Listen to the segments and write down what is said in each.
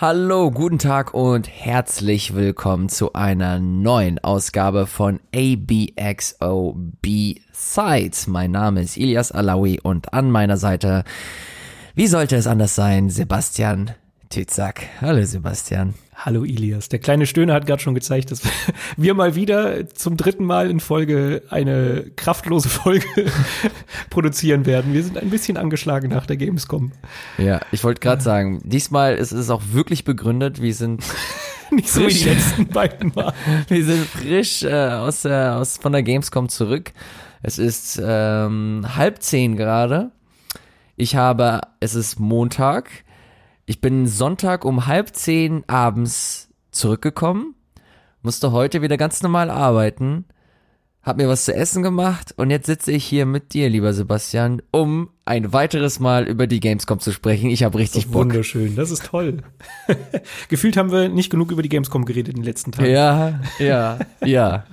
Hallo, guten Tag und herzlich willkommen zu einer neuen Ausgabe von ABXO B-Sides. Mein Name ist Ilias Alawi und an meiner Seite, wie sollte es anders sein, Sebastian Tützak. Hallo Sebastian. Hallo Ilias. Der kleine Stöhner hat gerade schon gezeigt, dass wir mal wieder zum dritten Mal in Folge eine kraftlose Folge produzieren werden. Wir sind ein bisschen angeschlagen nach der Gamescom. Ja, ich wollte gerade sagen, diesmal ist es auch wirklich begründet. Wir sind nicht so wie die letzten beiden Mal. Wir sind frisch äh, aus der, aus, von der Gamescom zurück. Es ist ähm, halb zehn gerade. Ich habe, es ist Montag. Ich bin Sonntag um halb zehn abends zurückgekommen, musste heute wieder ganz normal arbeiten, hab mir was zu essen gemacht und jetzt sitze ich hier mit dir, lieber Sebastian, um ein weiteres Mal über die Gamescom zu sprechen. Ich habe richtig das Bock. Wunderschön, das ist toll. Gefühlt haben wir nicht genug über die Gamescom geredet in den letzten Tagen. Ja, ja, ja.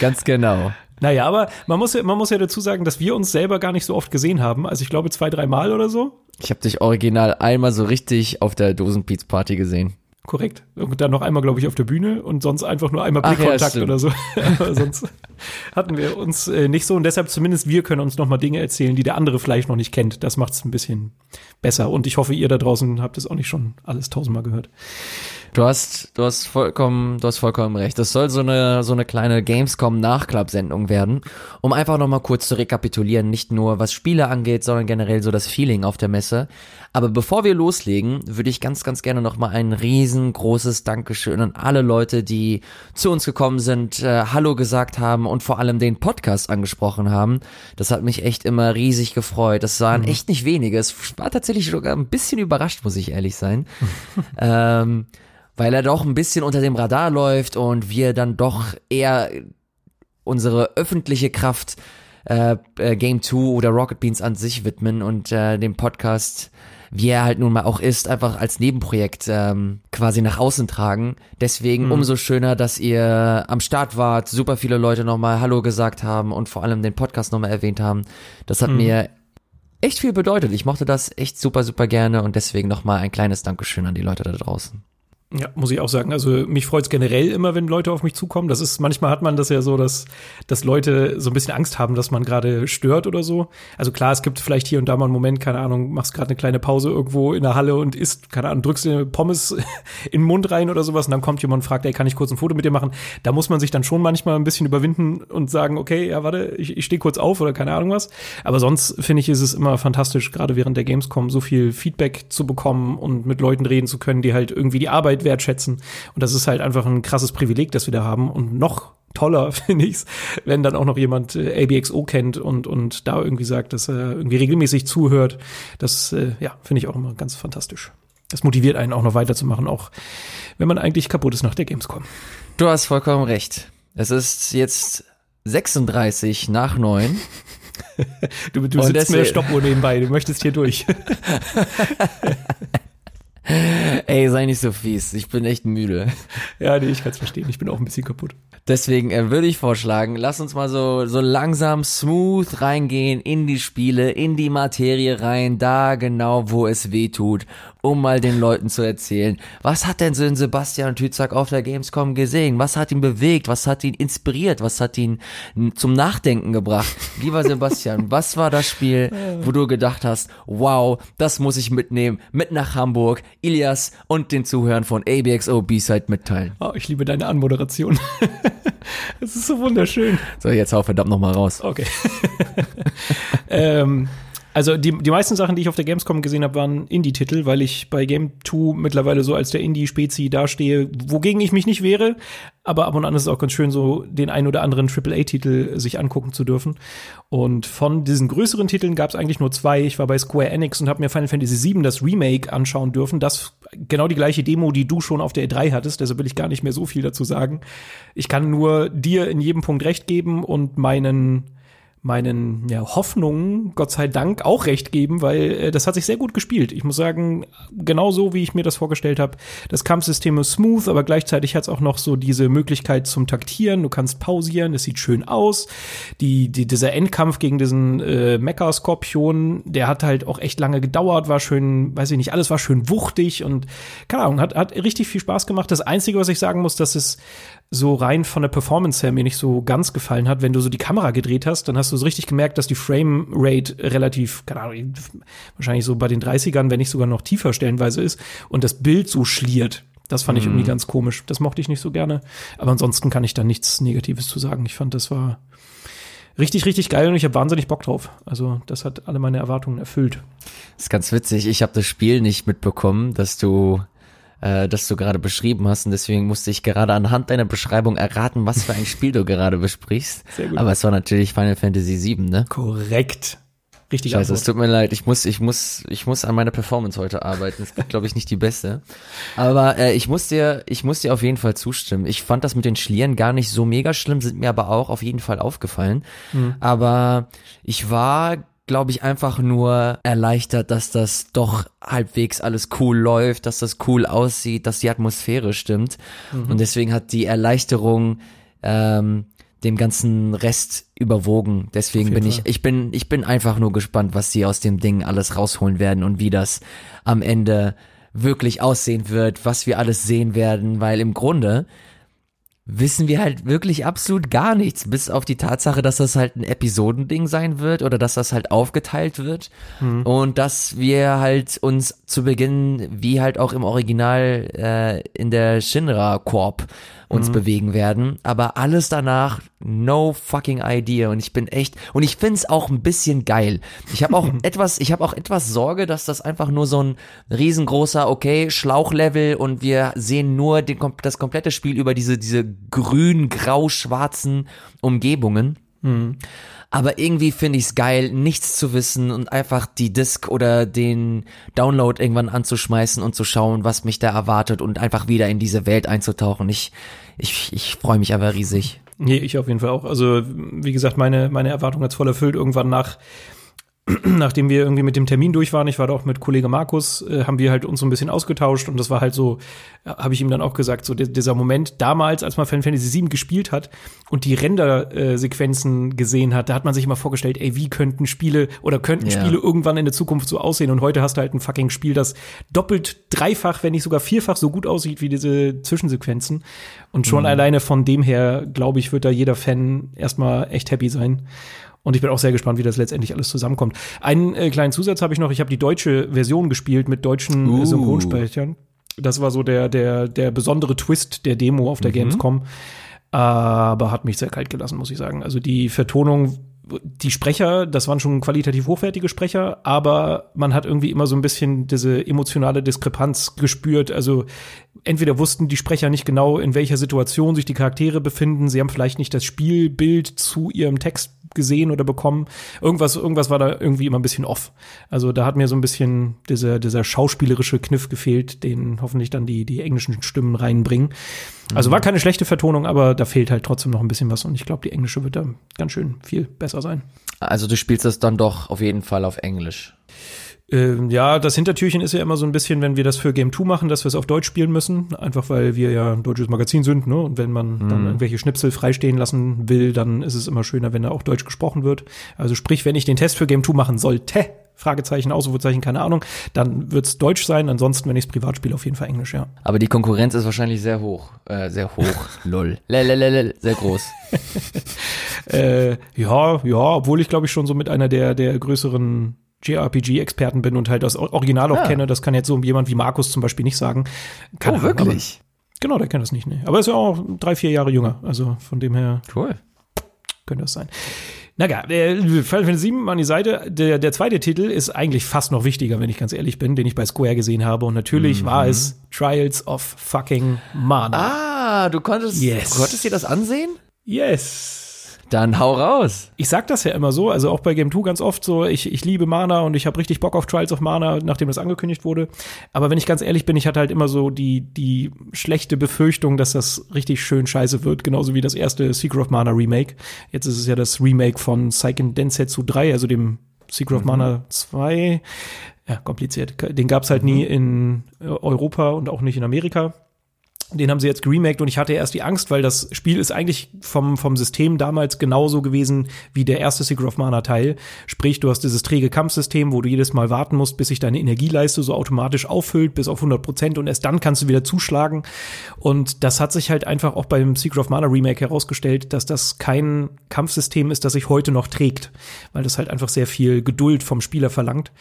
Ganz genau. Naja, aber man muss, ja, man muss ja dazu sagen, dass wir uns selber gar nicht so oft gesehen haben. Also ich glaube zwei, drei Mal oder so. Ich habe dich original einmal so richtig auf der Dosenpizza-Party gesehen. Korrekt. Und dann noch einmal, glaube ich, auf der Bühne und sonst einfach nur einmal Blickkontakt ja, oder so. Aber sonst hatten wir uns äh, nicht so und deshalb zumindest wir können uns noch mal Dinge erzählen, die der andere vielleicht noch nicht kennt. Das macht es ein bisschen besser und ich hoffe, ihr da draußen habt es auch nicht schon alles tausendmal gehört. Du hast, du hast vollkommen, du hast vollkommen recht. Das soll so eine, so eine kleine Gamescom-Nachklapp-Sendung werden, um einfach nochmal kurz zu rekapitulieren, nicht nur was Spiele angeht, sondern generell so das Feeling auf der Messe. Aber bevor wir loslegen, würde ich ganz, ganz gerne nochmal ein riesengroßes Dankeschön an alle Leute, die zu uns gekommen sind, äh, Hallo gesagt haben und vor allem den Podcast angesprochen haben. Das hat mich echt immer riesig gefreut. Das waren mhm. echt nicht wenige. Es war tatsächlich sogar ein bisschen überrascht, muss ich ehrlich sein. ähm, weil er doch ein bisschen unter dem Radar läuft und wir dann doch eher unsere öffentliche Kraft äh, äh, Game 2 oder Rocket Beans an sich widmen und äh, den Podcast, wie er halt nun mal auch ist, einfach als Nebenprojekt ähm, quasi nach außen tragen. Deswegen mhm. umso schöner, dass ihr am Start wart, super viele Leute nochmal Hallo gesagt haben und vor allem den Podcast nochmal erwähnt haben. Das hat mhm. mir echt viel bedeutet. Ich mochte das echt super, super gerne und deswegen nochmal ein kleines Dankeschön an die Leute da draußen. Ja, muss ich auch sagen. Also mich freut es generell immer, wenn Leute auf mich zukommen. Das ist, manchmal hat man das ja so, dass, dass Leute so ein bisschen Angst haben, dass man gerade stört oder so. Also klar, es gibt vielleicht hier und da mal einen Moment, keine Ahnung, machst gerade eine kleine Pause irgendwo in der Halle und isst, keine Ahnung, drückst dir Pommes in den Mund rein oder sowas und dann kommt jemand und fragt, ey, kann ich kurz ein Foto mit dir machen? Da muss man sich dann schon manchmal ein bisschen überwinden und sagen, okay, ja, warte, ich, ich stehe kurz auf oder keine Ahnung was. Aber sonst finde ich, ist es immer fantastisch, gerade während der Gamescom so viel Feedback zu bekommen und mit Leuten reden zu können, die halt irgendwie die Arbeit Arbeit wertschätzen. Und das ist halt einfach ein krasses Privileg, das wir da haben. Und noch toller finde ich's, wenn dann auch noch jemand äh, ABXO kennt und und da irgendwie sagt, dass er irgendwie regelmäßig zuhört. Das äh, ja finde ich auch immer ganz fantastisch. Das motiviert einen auch noch weiterzumachen, auch wenn man eigentlich kaputt ist nach der Gamescom. Du hast vollkommen recht. Es ist jetzt 36 nach 9. du du sitzt mir Stoppuhr nebenbei, du möchtest hier durch. Ey, sei nicht so fies. Ich bin echt müde. Ja, nee, ich kann's verstehen. Ich bin auch ein bisschen kaputt. Deswegen äh, würde ich vorschlagen, lass uns mal so, so langsam smooth reingehen in die Spiele, in die Materie rein, da genau, wo es weh tut, um mal den Leuten zu erzählen, was hat denn so ein Sebastian Tützak auf der Gamescom gesehen? Was hat ihn bewegt? Was hat ihn inspiriert? Was hat ihn zum Nachdenken gebracht? Lieber Sebastian, was war das Spiel, wo du gedacht hast, wow, das muss ich mitnehmen, mit nach Hamburg, Ilias und den Zuhörern von ABXO B-Side mitteilen? Oh, ich liebe deine Anmoderation. Es ist so wunderschön. So, jetzt hau verdammt noch mal raus. Okay. ähm, also die, die meisten Sachen, die ich auf der Gamescom gesehen habe, waren Indie-Titel, weil ich bei Game 2 mittlerweile so als der Indie-Spezi dastehe, wogegen ich mich nicht wehre. Aber ab und an ist es auch ganz schön, so den ein oder anderen AAA-Titel sich angucken zu dürfen. Und von diesen größeren Titeln gab es eigentlich nur zwei. Ich war bei Square Enix und habe mir Final Fantasy VII, das Remake, anschauen dürfen. Das genau die gleiche Demo, die du schon auf der E3 hattest. Deshalb will ich gar nicht mehr so viel dazu sagen. Ich kann nur dir in jedem Punkt recht geben und meinen meinen ja, Hoffnungen, Gott sei Dank, auch recht geben, weil äh, das hat sich sehr gut gespielt. Ich muss sagen, genau so, wie ich mir das vorgestellt habe. Das Kampfsystem ist smooth, aber gleichzeitig hat es auch noch so diese Möglichkeit zum Taktieren. Du kannst pausieren, es sieht schön aus. Die, die, dieser Endkampf gegen diesen äh, Mecha-Skorpion, der hat halt auch echt lange gedauert, war schön, weiß ich nicht, alles war schön wuchtig und keine Ahnung, hat, hat richtig viel Spaß gemacht. Das Einzige, was ich sagen muss, dass es so rein von der Performance her mir nicht so ganz gefallen hat. Wenn du so die Kamera gedreht hast, dann hast du so richtig gemerkt, dass die Frame Rate relativ, keine Ahnung, wahrscheinlich so bei den 30ern, wenn nicht sogar noch tiefer stellenweise ist und das Bild so schliert. Das fand ich irgendwie Mhm. ganz komisch. Das mochte ich nicht so gerne. Aber ansonsten kann ich da nichts Negatives zu sagen. Ich fand, das war richtig, richtig geil und ich habe wahnsinnig Bock drauf. Also, das hat alle meine Erwartungen erfüllt. Das ist ganz witzig. Ich habe das Spiel nicht mitbekommen, dass du äh, das du gerade beschrieben hast und deswegen musste ich gerade anhand deiner Beschreibung erraten, was für ein Spiel du gerade besprichst. Sehr gut. Aber es war natürlich Final Fantasy VII, ne? Korrekt. Richtig Scheiße, es Antwort. tut mir leid. Ich muss, ich muss, ich muss an meiner Performance heute arbeiten. Das wird, glaube ich, nicht die beste. Aber äh, ich muss dir, ich muss dir auf jeden Fall zustimmen. Ich fand das mit den Schlieren gar nicht so mega schlimm, sind mir aber auch auf jeden Fall aufgefallen. Aber ich war, glaube ich, einfach nur erleichtert, dass das doch halbwegs alles cool läuft, dass das cool aussieht, dass die Atmosphäre stimmt. Und deswegen hat die Erleichterung ähm, dem ganzen Rest überwogen. Deswegen bin ich, ich bin, ich bin einfach nur gespannt, was sie aus dem Ding alles rausholen werden und wie das am Ende wirklich aussehen wird, was wir alles sehen werden, weil im Grunde wissen wir halt wirklich absolut gar nichts, bis auf die Tatsache, dass das halt ein Episodending sein wird oder dass das halt aufgeteilt wird. Und dass wir halt uns zu Beginn, wie halt auch im Original äh, in der Shinra Corp uns bewegen werden, aber alles danach no fucking idea und ich bin echt und ich find's auch ein bisschen geil. Ich habe auch etwas, ich habe auch etwas Sorge, dass das einfach nur so ein riesengroßer okay Schlauchlevel und wir sehen nur den, das komplette Spiel über diese diese grün grau schwarzen Umgebungen. Aber irgendwie finde ich es geil, nichts zu wissen und einfach die Disc oder den Download irgendwann anzuschmeißen und zu schauen, was mich da erwartet und einfach wieder in diese Welt einzutauchen. Ich, ich, ich freue mich aber riesig. Nee, ich auf jeden Fall auch. Also, wie gesagt, meine, meine Erwartung hat's voll erfüllt. Irgendwann nach, nachdem wir irgendwie mit dem Termin durch waren, ich war da auch mit Kollege Markus, äh, haben wir halt uns so ein bisschen ausgetauscht und das war halt so, äh, habe ich ihm dann auch gesagt, so di- dieser Moment damals, als man Final Fantasy VII gespielt hat und die Render-Sequenzen gesehen hat, da hat man sich immer vorgestellt, ey, wie könnten Spiele oder könnten Ja. Spiele irgendwann in der Zukunft so aussehen und heute hast du halt ein fucking Spiel, das doppelt, dreifach, wenn nicht sogar vierfach so gut aussieht wie diese Zwischensequenzen und schon alleine von dem her, glaube ich, wird da jeder Fan erstmal echt happy sein. Und ich bin auch sehr gespannt, wie das letztendlich alles zusammenkommt. Einen äh, kleinen Zusatz habe ich noch. Ich habe die deutsche Version gespielt mit deutschen Uh. äh, Synchronsprechern. Das war so der, der, der besondere Twist der Demo auf der Gamescom. Aber hat mich sehr kalt gelassen, muss ich sagen. Also die Vertonung, die Sprecher, das waren schon qualitativ hochwertige Sprecher, aber man hat irgendwie immer so ein bisschen diese emotionale Diskrepanz gespürt. Also entweder wussten die Sprecher nicht genau, in welcher Situation sich die Charaktere befinden. Sie haben vielleicht nicht das Spielbild zu ihrem Text gesehen oder bekommen. Irgendwas, irgendwas war da irgendwie immer ein bisschen off. Also da hat mir so ein bisschen dieser, dieser schauspielerische Kniff gefehlt, den hoffentlich dann die, die englischen Stimmen reinbringen. Also war keine schlechte Vertonung, aber da fehlt halt trotzdem noch ein bisschen was und ich glaube, die englische wird da ganz schön viel besser sein. Also du spielst das dann doch auf jeden Fall auf Englisch. Ähm, ja, das Hintertürchen ist ja immer so ein bisschen, wenn wir das für Game 2 machen, dass wir es auf Deutsch spielen müssen. Einfach weil wir ja ein deutsches Magazin sind, ne? Und wenn man dann irgendwelche Schnipsel freistehen lassen will, dann ist es immer schöner, wenn da auch Deutsch gesprochen wird. Also sprich, wenn ich den Test für Game 2 machen sollte, Fragezeichen, Ausrufezeichen, keine Ahnung, dann wird's Deutsch sein. Ansonsten, wenn ich es privat spiele, auf jeden Fall Englisch, ja. Aber die Konkurrenz ist wahrscheinlich sehr hoch. Äh, sehr hoch. Lol. Lelelelel, sehr groß. Äh, ja, ja, obwohl ich glaube ich schon so mit einer der, der größeren JRPG-Experten bin und halt das Original auch Ah. kenne. Das kann jetzt so jemand wie Markus zum Beispiel nicht sagen. Keine Oh, wirklich? Aber, genau, der kennt das nicht, ne. Aber er ist ja auch drei, vier Jahre jünger. Also von dem her Cool. könnte das sein. Na ja, äh, Final Fantasy VII an die Seite. Der, der zweite Titel ist eigentlich fast noch wichtiger, wenn ich ganz ehrlich bin, den ich bei Square gesehen habe. Und natürlich war es Trials of fucking Mana. Ah, du konntest, Yes. du konntest dir das ansehen? Yes. Dann hau raus. Ich sag das ja immer so, also auch bei Game 2 ganz oft so, ich, ich liebe Mana und ich habe richtig Bock auf Trials of Mana, nachdem das angekündigt wurde. Aber wenn ich ganz ehrlich bin, ich hatte halt immer so die, die schlechte Befürchtung, dass das richtig schön scheiße wird, genauso wie das erste Secret of Mana Remake. Jetzt ist es ja das Remake von Seiken Densetsu 3, also dem Secret of mhm. Mana 2. Ja, kompliziert. Den gab's halt mhm. nie in Europa und auch nicht in Amerika. Den haben sie jetzt geremaked und ich hatte erst die Angst, weil das Spiel ist eigentlich vom, vom System damals genauso gewesen wie der erste Secret of Mana Teil. Sprich, du hast dieses träge Kampfsystem, wo du jedes Mal warten musst, bis sich deine Energieleiste so automatisch auffüllt bis auf 100 Prozent und erst dann kannst du wieder zuschlagen. Und das hat sich halt einfach auch beim Secret of Mana Remake herausgestellt, dass das kein Kampfsystem ist, das sich heute noch trägt, weil das halt einfach sehr viel Geduld vom Spieler verlangt.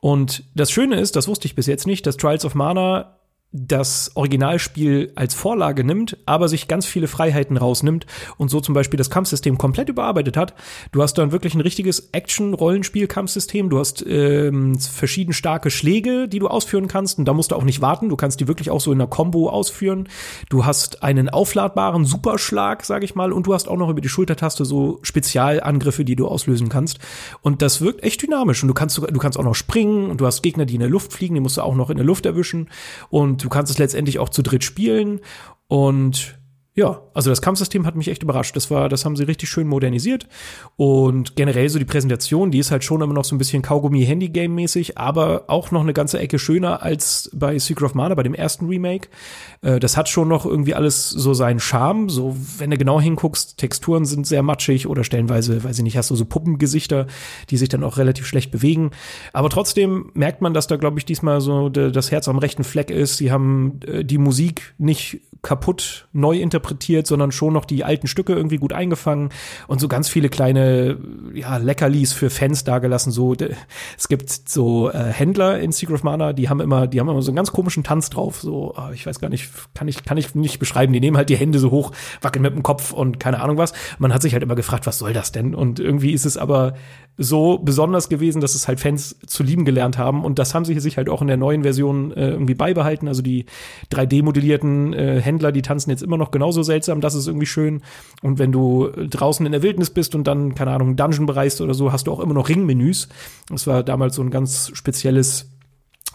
Und das Schöne ist, das wusste ich bis jetzt nicht, dass Trials of Mana das Originalspiel als Vorlage nimmt, aber sich ganz viele Freiheiten rausnimmt und so zum Beispiel das Kampfsystem komplett überarbeitet hat. Du hast dann wirklich ein richtiges Action-Rollenspiel-Kampfsystem. Du hast ähm, verschieden starke Schläge, die du ausführen kannst und da musst du auch nicht warten. Du kannst die wirklich auch so in einer Combo ausführen. Du hast einen aufladbaren Superschlag, sag ich mal, und du hast auch noch über die Schultertaste so Spezialangriffe, die du auslösen kannst. Und das wirkt echt dynamisch und du kannst du kannst auch noch springen und du hast Gegner, die in der Luft fliegen, die musst du auch noch in der Luft erwischen und du kannst es letztendlich auch zu dritt spielen und ja, also das Kampfsystem hat mich echt überrascht. Das war, das haben sie richtig schön modernisiert. Und generell so die Präsentation, die ist halt schon immer noch so ein bisschen Kaugummi-Handy-Game-mäßig, aber auch noch eine ganze Ecke schöner als bei Secret of Mana, bei dem ersten Remake. Äh, das hat schon noch irgendwie alles so seinen Charme. So, wenn du genau hinguckst, Texturen sind sehr matschig oder stellenweise, weiß ich nicht, hast du so Puppengesichter, die sich dann auch relativ schlecht bewegen. Aber trotzdem merkt man, dass da, glaube ich, diesmal so das Herz am rechten Fleck ist. Sie haben äh, die Musik nicht kaputt neu interpretiert, sondern schon noch die alten Stücke irgendwie gut eingefangen und so ganz viele kleine ja, Leckerlis für Fans dagelassen. So, es gibt so äh, Händler in Secret of Mana, die haben immer, die haben immer so einen ganz komischen Tanz drauf. So, oh, ich weiß gar nicht, kann ich, kann ich nicht beschreiben. Die nehmen halt die Hände so hoch, wackeln mit dem Kopf und keine Ahnung was. Man hat sich halt immer gefragt, was soll das denn? Und irgendwie ist es aber so besonders gewesen, dass es halt Fans zu lieben gelernt haben. Und das haben sie sich halt auch in der neuen Version äh, irgendwie beibehalten. Also die 3D-modellierten äh, Händler, die tanzen jetzt immer noch genauso seltsam. Das ist irgendwie schön. Und wenn du draußen in der Wildnis bist und dann, keine Ahnung, Dungeon bereist oder so, hast du auch immer noch Ringmenüs. Das war damals so ein ganz spezielles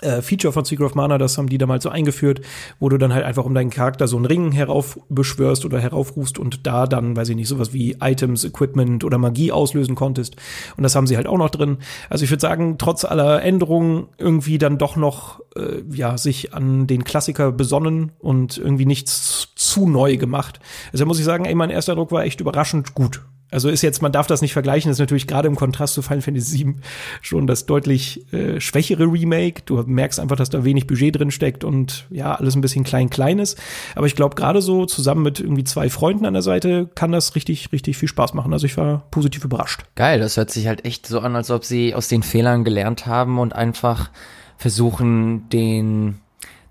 äh, Feature von Secret of Mana, das haben die damals so eingeführt, wo du dann halt einfach um deinen Charakter so einen Ring heraufbeschwörst oder heraufrufst und da dann, weiß ich nicht, sowas wie Items, Equipment oder Magie auslösen konntest. Und das haben sie halt auch noch drin. Also ich würde sagen, trotz aller Änderungen irgendwie dann doch noch, äh, ja, sich an den Klassiker besonnen und irgendwie nichts zu neu gemacht. Also muss ich sagen, ey, mein erster Druck war echt überraschend gut. Also ist jetzt, man darf das nicht vergleichen, ist natürlich gerade im Kontrast zu Final Fantasy VII schon das deutlich äh, schwächere Remake. Du merkst einfach, dass da wenig Budget drin steckt und ja, alles ein bisschen klein-klein ist. Aber ich glaube, gerade so zusammen mit irgendwie zwei Freunden an der Seite kann das richtig, richtig viel Spaß machen. Also ich war positiv überrascht. Geil, das hört sich halt echt so an, als ob sie aus den Fehlern gelernt haben und einfach versuchen, den,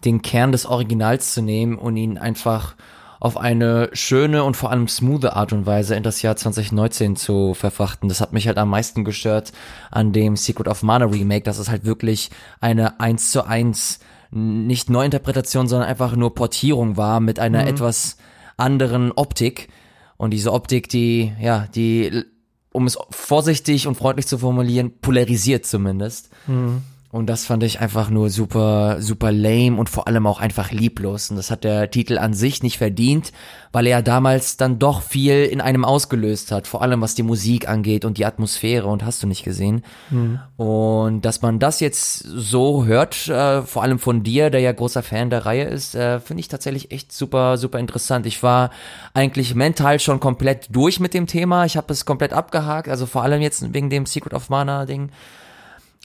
den Kern des Originals zu nehmen und ihn einfach auf eine schöne und vor allem smooth Art und Weise in das Jahr 2019 zu verfrachten. Das hat mich halt am meisten gestört an dem Secret of Mana Remake, dass es halt wirklich eine 1 zu 1 nicht Neuinterpretation, sondern einfach nur Portierung war mit einer mhm. etwas anderen Optik. Und diese Optik, die, ja, die, um es vorsichtig und freundlich zu formulieren, polarisiert zumindest. Mhm. Und das fand ich einfach nur super, super lame und vor allem auch einfach lieblos. Und das hat der Titel an sich nicht verdient, weil er damals dann doch viel in einem ausgelöst hat. Vor allem was die Musik angeht und die Atmosphäre und hast du nicht gesehen. Mhm. Und dass man das jetzt so hört, äh, vor allem von dir, der ja großer Fan der Reihe ist, äh, finde ich tatsächlich echt super, super interessant. Ich war eigentlich mental schon komplett durch mit dem Thema. Ich habe es komplett abgehakt. Also vor allem jetzt wegen dem Secret of Mana Ding.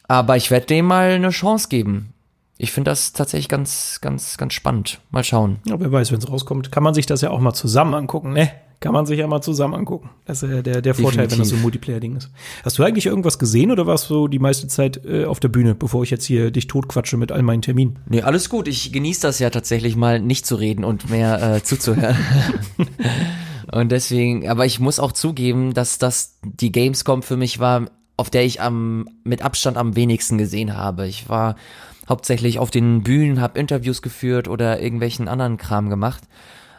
Aber ich werde dem mal eine Chance geben. Ich finde das tatsächlich ganz, ganz, ganz spannend. Mal schauen. Ja, wer weiß, wenn es rauskommt, kann man sich das ja auch mal zusammen angucken, ne? Kann man sich ja mal zusammen angucken. Das ist ja der, der Vorteil, wenn das so ein Multiplayer-Ding ist. Hast du eigentlich irgendwas gesehen oder warst du die meiste Zeit äh, auf der Bühne, bevor ich jetzt hier dich totquatsche mit all meinen Terminen? Nee, alles gut. Ich genieße das ja tatsächlich mal nicht zu reden und mehr äh, zuzuhören. und deswegen, aber ich muss auch zugeben, dass das die Gamescom für mich war auf der ich am mit Abstand am wenigsten gesehen habe. Ich war hauptsächlich auf den Bühnen, habe Interviews geführt oder irgendwelchen anderen Kram gemacht.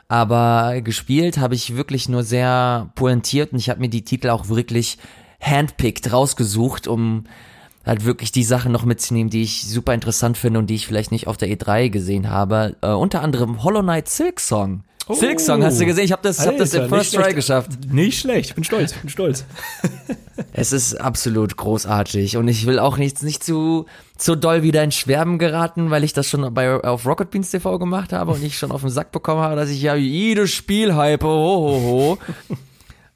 Aber gespielt habe ich wirklich nur sehr pointiert und ich habe mir die Titel auch wirklich handpicked rausgesucht, um halt wirklich die Sachen noch mitzunehmen, die ich super interessant finde und die ich vielleicht nicht auf der E3 gesehen habe. Äh, unter anderem Hollow Knight Silk Song. Oh, Silk Song, hast du gesehen? Ich habe das, Alter, hab das im First Try geschafft. Nicht schlecht, bin stolz, bin stolz. es ist absolut großartig und ich will auch nicht, nicht zu, zu doll wieder in Schwärmen geraten, weil ich das schon bei, auf Rocket Beans TV gemacht habe und ich schon auf den Sack bekommen habe, dass ich ja jedes Spiel hype, ho, ho, ho.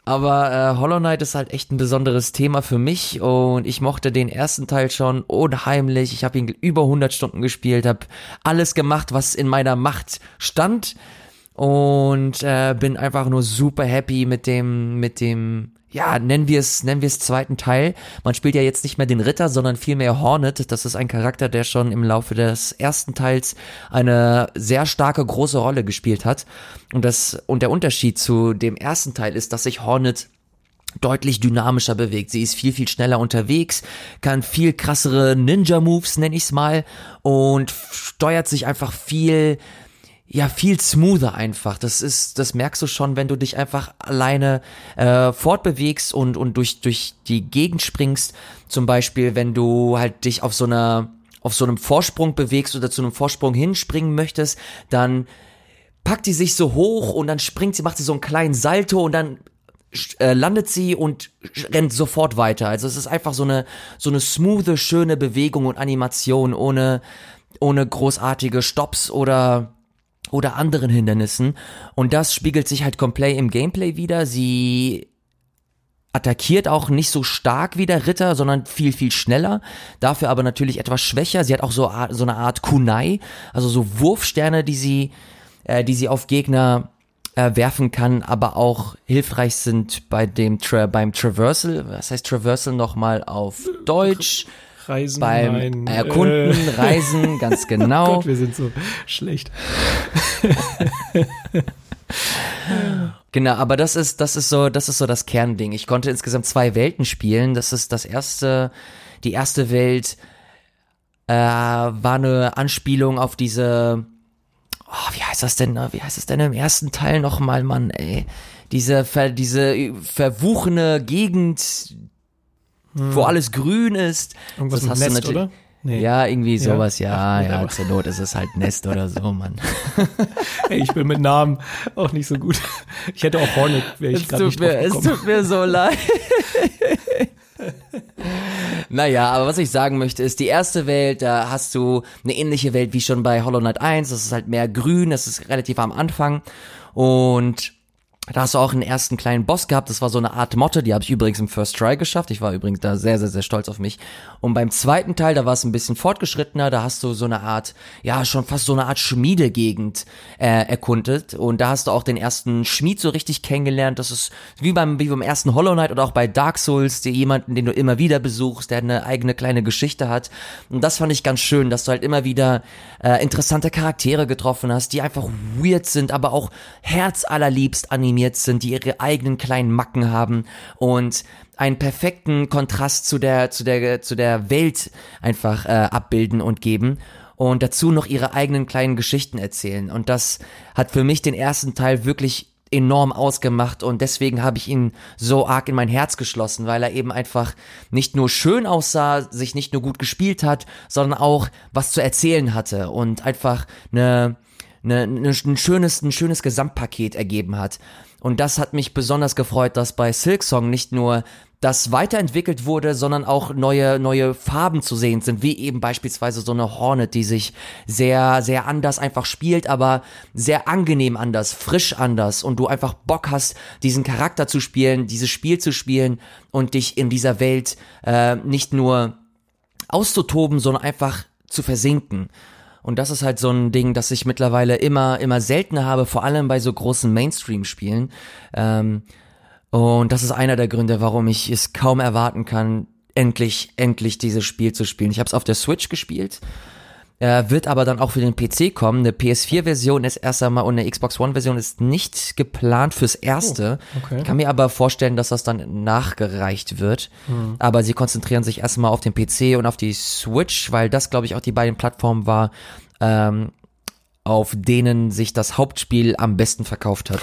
Aber äh, Hollow Knight ist halt echt ein besonderes Thema für mich und ich mochte den ersten Teil schon unheimlich. Ich habe ihn über 100 Stunden gespielt, habe alles gemacht, was in meiner Macht stand und äh, bin einfach nur super happy mit dem mit dem ja, nennen wir es, nennen wir es zweiten Teil. Man spielt ja jetzt nicht mehr den Ritter, sondern vielmehr Hornet. Das ist ein Charakter, der schon im Laufe des ersten Teils eine sehr starke, große Rolle gespielt hat. Und das, und der Unterschied zu dem ersten Teil ist, dass sich Hornet deutlich dynamischer bewegt. Sie ist viel, viel schneller unterwegs, kann viel krassere Ninja-Moves, nenn ich's mal, und steuert sich einfach viel, ja viel smoother einfach. Das ist, das merkst du schon, wenn du dich einfach alleine äh, fortbewegst und und durch durch die Gegend springst. Zum Beispiel, wenn du halt dich auf so einer auf so einem Vorsprung bewegst oder zu einem Vorsprung hinspringen möchtest, dann packt die sich so hoch und dann springt sie, macht sie so einen kleinen Salto und dann äh, landet sie und rennt sofort weiter. Also es ist einfach so eine so eine smoothe, schöne Bewegung und Animation ohne ohne großartige Stops oder oder anderen Hindernissen. Und das spiegelt sich halt komplett im Gameplay wieder. Sie attackiert auch nicht so stark wie der Ritter, sondern viel, viel schneller. Dafür aber natürlich etwas schwächer. Sie hat auch so, so eine Art Kunai, also so Wurfsterne, die sie, äh, die sie auf Gegner äh, werfen kann, aber auch hilfreich sind bei dem Tra beim Traversal. Was heißt Traversal nochmal auf Deutsch? Reisen, beim nein, Erkunden, äh. Reisen, ganz genau. Oh Gott, wir sind so schlecht. genau, aber das ist, das ist so, das ist so das Kernding. Ich konnte insgesamt zwei Welten spielen. Das ist das erste, die erste Welt äh, war eine Anspielung auf diese, oh, wie heißt das denn, wie heißt das denn im ersten Teil nochmal, Mann, ey? Diese, ver, diese verwuchene Gegend, hm. wo alles grün ist. Irgendwas das hast Nest, du oder? Nee. Ja, irgendwie sowas, ja, ja, ja zur Not ist es halt Nest oder so, Mann. Hey, ich bin mit Namen auch nicht so gut. Ich hätte auch Hornet, wäre ich gerade nicht mir, Es tut mir so leid. naja, aber was ich sagen möchte, ist, die erste Welt, da hast du eine ähnliche Welt wie schon bei Hollow Knight 1, das ist halt mehr grün, das ist relativ am Anfang und da hast du auch einen ersten kleinen Boss gehabt. Das war so eine Art Motte. Die habe ich übrigens im First Try geschafft. Ich war übrigens da sehr, sehr, sehr stolz auf mich. Und beim zweiten Teil, da war es ein bisschen fortgeschrittener. Da hast du so eine Art, ja, schon fast so eine Art Schmiedegegend äh, erkundet. Und da hast du auch den ersten Schmied so richtig kennengelernt. Das ist wie beim, wie beim ersten Hollow Knight oder auch bei Dark Souls, die jemanden, den du immer wieder besuchst, der eine eigene kleine Geschichte hat. Und das fand ich ganz schön, dass du halt immer wieder äh, interessante Charaktere getroffen hast, die einfach weird sind, aber auch herzallerliebst animiert animiert sind, die ihre eigenen kleinen Macken haben und einen perfekten Kontrast zu der zu der zu der Welt einfach äh, abbilden und geben und dazu noch ihre eigenen kleinen Geschichten erzählen. Und das hat für mich den ersten Teil wirklich enorm ausgemacht und deswegen habe ich ihn so arg in mein Herz geschlossen, weil er eben einfach nicht nur schön aussah, sich nicht nur gut gespielt hat, sondern auch was zu erzählen hatte und einfach eine, eine, eine ein schönes ein schönes Gesamtpaket ergeben hat. Und das hat mich besonders gefreut, dass bei Silksong nicht nur das weiterentwickelt wurde, sondern auch neue, neue Farben zu sehen sind, wie eben beispielsweise so eine Hornet, die sich sehr, sehr anders einfach spielt, aber sehr angenehm anders, frisch anders und du einfach Bock hast, diesen Charakter zu spielen, dieses Spiel zu spielen und dich in dieser Welt äh, nicht nur auszutoben, sondern einfach zu versinken. Und das ist halt so ein Ding, das ich mittlerweile immer, immer seltener habe, vor allem bei so großen Mainstream-Spielen. Ähm, und das ist einer der Gründe, warum ich es kaum erwarten kann, endlich, endlich dieses Spiel zu spielen. Ich habe es auf der Switch gespielt äh, wird aber dann auch für den PC kommen. Eine PS4-Version ist erst einmal und eine Xbox One-Version ist nicht geplant fürs erste. Oh, okay. Kann mir aber vorstellen, dass das dann nachgereicht wird. Mhm. Aber sie konzentrieren sich erstmal auf den PC und auf die Switch, weil das, glaube ich, auch die beiden Plattformen war, ähm, auf denen sich das Hauptspiel am besten verkauft hat.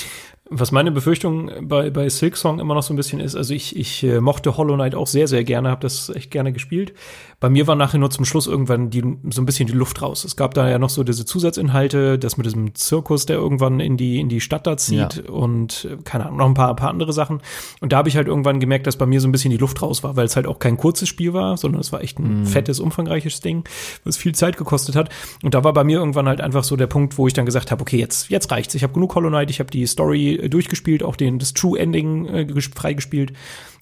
Was meine Befürchtung bei, bei Silksong immer noch so ein bisschen ist, also ich, ich äh, mochte Hollow Knight auch sehr, sehr gerne, habe das echt gerne gespielt. Bei mir war nachher nur zum Schluss irgendwann die, so ein bisschen die Luft raus. Es gab da ja noch so diese Zusatzinhalte, das mit diesem Zirkus, der irgendwann in die, in die Stadt da zieht ja. und äh, keine Ahnung, noch ein paar, ein paar andere Sachen. Und da habe ich halt irgendwann gemerkt, dass bei mir so ein bisschen die Luft raus war, weil es halt auch kein kurzes Spiel war, sondern es war echt ein mm. fettes, umfangreiches Ding, was viel Zeit gekostet hat. Und da war bei mir irgendwann halt einfach so der Punkt, wo ich dann gesagt habe, okay, jetzt, jetzt reicht's. Ich habe genug Hollow Knight, ich habe die Story durchgespielt, auch den, das True Ending äh, freigespielt.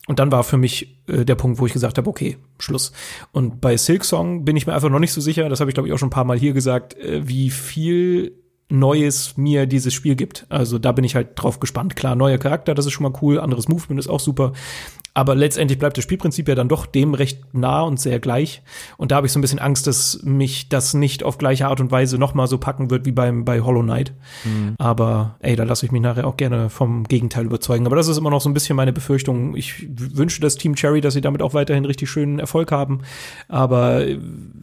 Und dann war für mich äh, der Punkt, wo ich gesagt habe, okay, Schluss. Und bei Silksong bin ich mir einfach noch nicht so sicher, das habe ich glaube ich auch schon ein paar Mal hier gesagt, äh, wie viel Neues mir dieses Spiel gibt. Also da bin ich halt drauf gespannt. Klar, neuer Charakter, das ist schon mal cool, anderes Movement ist auch super. Aber letztendlich bleibt das Spielprinzip ja dann doch dem recht nah und sehr gleich. Und da habe ich so ein bisschen Angst, dass mich das nicht auf gleiche Art und Weise noch mal so packen wird wie beim bei Hollow Knight. Mhm. Aber ey, da lasse ich mich nachher auch gerne vom Gegenteil überzeugen. Aber das ist immer noch so ein bisschen meine Befürchtung. Ich wünsche das Team Cherry, dass sie damit auch weiterhin richtig schönen Erfolg haben. Aber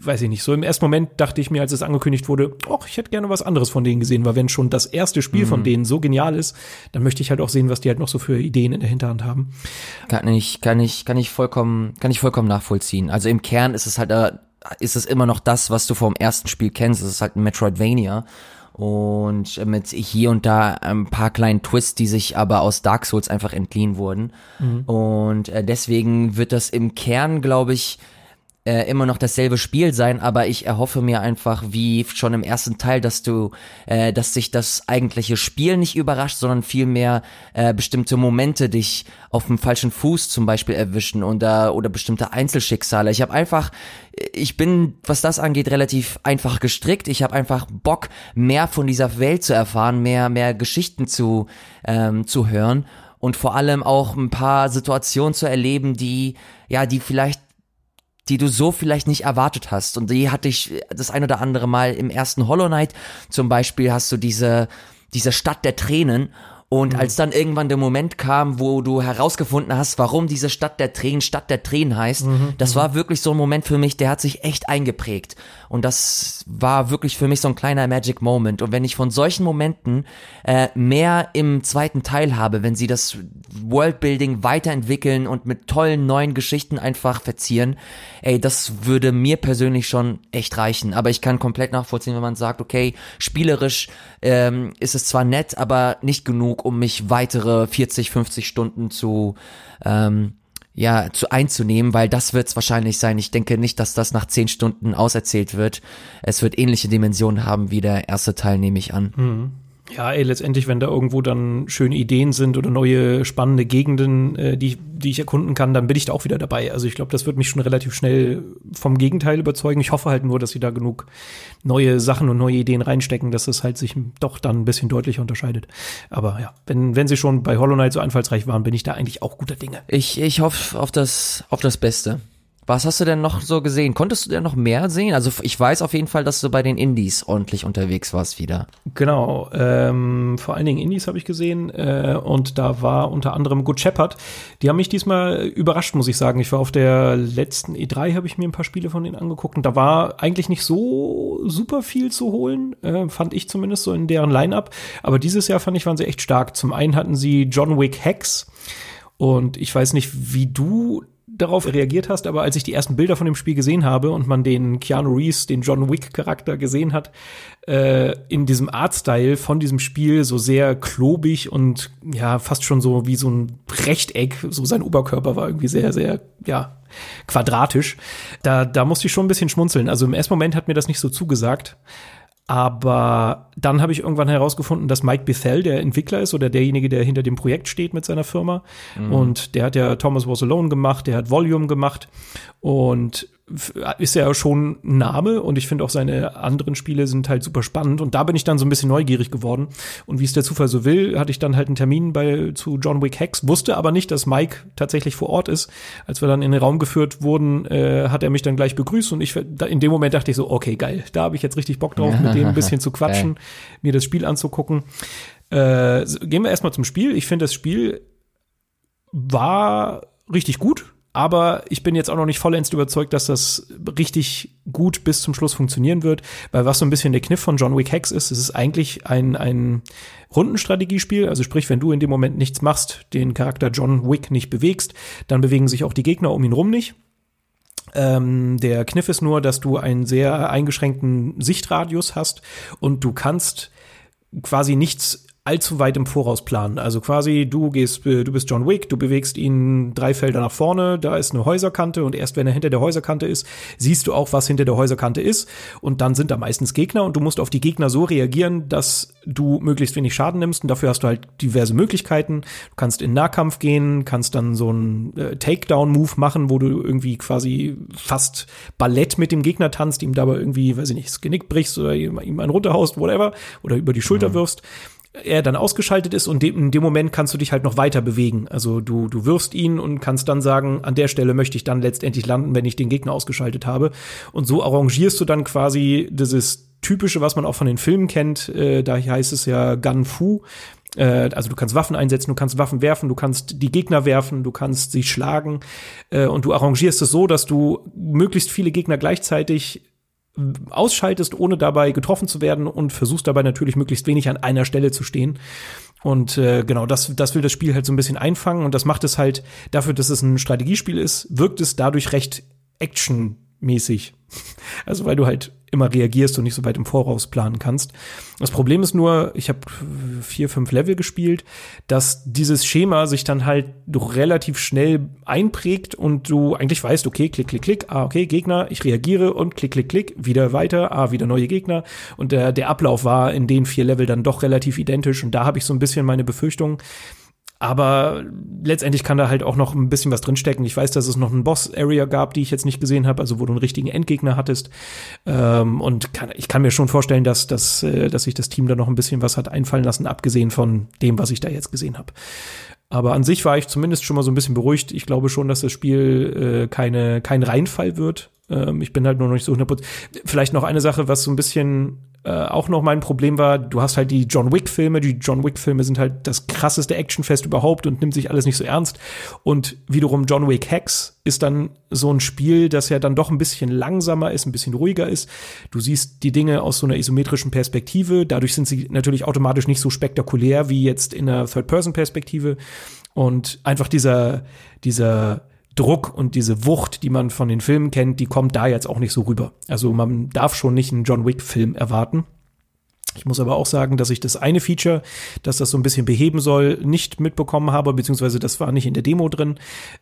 weiß ich nicht. So im ersten Moment dachte ich mir, als es angekündigt wurde, ach, ich hätte gerne was anderes von denen gesehen, weil wenn schon das erste Spiel mhm. von denen so genial ist, dann möchte ich halt auch sehen, was die halt noch so für Ideen in der Hinterhand haben. Kann ich ich, kann ich, kann ich vollkommen, kann ich vollkommen nachvollziehen. Also im Kern ist es halt, äh, ist es immer noch das, was du vom ersten Spiel kennst. Es ist halt ein Metroidvania. Und mit hier und da ein paar kleinen Twists, die sich aber aus Dark Souls einfach entliehen wurden. Mhm. Und äh, deswegen wird das im Kern, glaube ich, äh, immer noch dasselbe Spiel sein, aber ich erhoffe mir einfach, wie schon im ersten Teil, dass du, äh, dass sich das eigentliche Spiel nicht überrascht, sondern vielmehr äh, bestimmte Momente dich auf dem falschen Fuß zum Beispiel erwischen oder, oder bestimmte Einzelschicksale. Ich habe einfach, ich bin, was das angeht, relativ einfach gestrickt. Ich habe einfach Bock, mehr von dieser Welt zu erfahren, mehr, mehr Geschichten zu, ähm, zu hören und vor allem auch ein paar Situationen zu erleben, die, ja, die vielleicht die du so vielleicht nicht erwartet hast. Und die hatte ich das ein oder andere Mal im ersten Hollow Knight. Zum Beispiel hast du diese, diese Stadt der Tränen und mhm. als dann irgendwann der Moment kam, wo du herausgefunden hast, warum diese Stadt der Tränen Stadt der Tränen heißt, mhm. das war wirklich so ein Moment für mich, der hat sich echt eingeprägt. Und das war wirklich für mich so ein kleiner Magic Moment. Und wenn ich von solchen Momenten äh, mehr im zweiten Teil habe, wenn sie das Worldbuilding weiterentwickeln und mit tollen neuen Geschichten einfach verzieren, ey, das würde mir persönlich schon echt reichen. Aber ich kann komplett nachvollziehen, wenn man sagt, okay, spielerisch ähm, ist es zwar nett, aber nicht genug um mich weitere 40, 50 Stunden zu ähm, ja, zu einzunehmen, weil das wird es wahrscheinlich sein. Ich denke nicht, dass das nach 10 Stunden auserzählt wird. Es wird ähnliche Dimensionen haben wie der erste Teil, nehme ich an. Mhm. Ja, ey, letztendlich, wenn da irgendwo dann schöne Ideen sind oder neue spannende Gegenden, äh, die, die ich erkunden kann, dann bin ich da auch wieder dabei. Also ich glaube, das wird mich schon relativ schnell vom Gegenteil überzeugen. Ich hoffe halt nur, dass sie da genug neue Sachen und neue Ideen reinstecken, dass es halt sich doch dann ein bisschen deutlicher unterscheidet. Aber ja, wenn, wenn sie schon bei Hollow Knight so einfallsreich waren, bin ich da eigentlich auch guter Dinge. Ich, ich hoffe auf das, auf das Beste. Was hast du denn noch so gesehen? Konntest du denn noch mehr sehen? Also ich weiß auf jeden Fall, dass du bei den Indies ordentlich unterwegs warst wieder. Genau, ähm, vor allen Dingen Indies habe ich gesehen äh, und da war unter anderem Good Shepherd. Die haben mich diesmal überrascht, muss ich sagen. Ich war auf der letzten E3, habe ich mir ein paar Spiele von denen angeguckt und da war eigentlich nicht so super viel zu holen, äh, fand ich zumindest so in deren Line-Up. Aber dieses Jahr fand ich, waren sie echt stark. Zum einen hatten sie John Wick Hex. Und ich weiß nicht, wie du darauf reagiert hast, aber als ich die ersten Bilder von dem Spiel gesehen habe und man den Keanu Reeves, den John Wick-Charakter gesehen hat, äh, in diesem Artstyle von diesem Spiel so sehr klobig und ja, fast schon so wie so ein Rechteck, so sein Oberkörper war irgendwie sehr, sehr, ja, quadratisch. Da, da musste ich schon ein bisschen schmunzeln. Also im ersten Moment hat mir das nicht so zugesagt. Aber dann habe ich irgendwann herausgefunden, dass Mike Bethel der Entwickler ist oder derjenige, der hinter dem Projekt steht mit seiner Firma. Mhm. Und der hat ja Thomas Was Alone gemacht, der hat Volume gemacht. Und ist ja schon ein Name und ich finde auch seine anderen Spiele sind halt super spannend und da bin ich dann so ein bisschen neugierig geworden und wie es der Zufall so will, hatte ich dann halt einen Termin bei zu John Wick Hex, wusste aber nicht, dass Mike tatsächlich vor Ort ist. Als wir dann in den Raum geführt wurden, äh, hat er mich dann gleich begrüßt und ich in dem Moment dachte ich so, okay, geil, da habe ich jetzt richtig Bock drauf, mit dem ein bisschen zu quatschen, mir das Spiel anzugucken. Äh, gehen wir erstmal zum Spiel. Ich finde das Spiel war richtig gut aber ich bin jetzt auch noch nicht vollends überzeugt, dass das richtig gut bis zum Schluss funktionieren wird, weil was so ein bisschen der Kniff von John Wick Hex ist, es ist eigentlich ein, ein Rundenstrategiespiel, also sprich, wenn du in dem Moment nichts machst, den Charakter John Wick nicht bewegst, dann bewegen sich auch die Gegner um ihn rum nicht. Ähm, der Kniff ist nur, dass du einen sehr eingeschränkten Sichtradius hast und du kannst quasi nichts allzu weit im Voraus planen. Also quasi, du gehst, äh, du bist John Wick, du bewegst ihn drei Felder nach vorne, da ist eine Häuserkante und erst wenn er hinter der Häuserkante ist, siehst du auch, was hinter der Häuserkante ist und dann sind da meistens Gegner und du musst auf die Gegner so reagieren, dass du möglichst wenig Schaden nimmst und dafür hast du halt diverse Möglichkeiten. Du kannst in Nahkampf gehen, kannst dann so einen äh, Takedown-Move machen, wo du irgendwie quasi fast Ballett mit dem Gegner tanzt, ihm dabei irgendwie, weiß ich nicht, das Genick brichst oder ihm einen runterhaust, whatever, oder über die Schulter mhm. wirfst er dann ausgeschaltet ist und in dem Moment kannst du dich halt noch weiter bewegen. Also du, du wirfst ihn und kannst dann sagen, an der Stelle möchte ich dann letztendlich landen, wenn ich den Gegner ausgeschaltet habe. Und so arrangierst du dann quasi dieses typische, was man auch von den Filmen kennt. Äh, da heißt es ja Gun Fu. Äh, also du kannst Waffen einsetzen, du kannst Waffen werfen, du kannst die Gegner werfen, du kannst sie schlagen. Äh, und du arrangierst es so, dass du möglichst viele Gegner gleichzeitig ausschaltest, ohne dabei getroffen zu werden und versuchst dabei natürlich möglichst wenig an einer Stelle zu stehen. Und äh, genau, das, das will das Spiel halt so ein bisschen einfangen und das macht es halt dafür, dass es ein Strategiespiel ist, wirkt es dadurch recht actionmäßig. Also weil du halt immer reagierst und nicht so weit im Voraus planen kannst. Das Problem ist nur, ich habe vier, fünf Level gespielt, dass dieses Schema sich dann halt relativ schnell einprägt und du eigentlich weißt, okay, klick, klick, klick, ah, okay, Gegner, ich reagiere und klick, klick, klick, wieder weiter, ah, wieder neue Gegner. Und der, der Ablauf war in den vier Level dann doch relativ identisch und da habe ich so ein bisschen meine Befürchtung, aber letztendlich kann da halt auch noch ein bisschen was drinstecken. Ich weiß, dass es noch einen Boss-Area gab, die ich jetzt nicht gesehen habe, also wo du einen richtigen Endgegner hattest. Ähm, und kann, ich kann mir schon vorstellen, dass, dass, äh, dass sich das Team da noch ein bisschen was hat einfallen lassen, abgesehen von dem, was ich da jetzt gesehen habe. Aber an sich war ich zumindest schon mal so ein bisschen beruhigt. Ich glaube schon, dass das Spiel äh, keine, kein Reinfall wird. Ähm, ich bin halt nur noch nicht so 100%. Vielleicht noch eine Sache, was so ein bisschen äh, auch noch mein Problem war, du hast halt die John Wick-Filme. Die John Wick-Filme sind halt das krasseste Actionfest überhaupt und nimmt sich alles nicht so ernst. Und wiederum John Wick Hex ist dann so ein Spiel, das ja dann doch ein bisschen langsamer ist, ein bisschen ruhiger ist. Du siehst die Dinge aus so einer isometrischen Perspektive. Dadurch sind sie natürlich automatisch nicht so spektakulär wie jetzt in einer Third-Person-Perspektive. Und einfach dieser, dieser Druck und diese Wucht, die man von den Filmen kennt, die kommt da jetzt auch nicht so rüber. Also man darf schon nicht einen John Wick-Film erwarten. Ich muss aber auch sagen, dass ich das eine Feature, das das so ein bisschen beheben soll, nicht mitbekommen habe, beziehungsweise das war nicht in der Demo drin.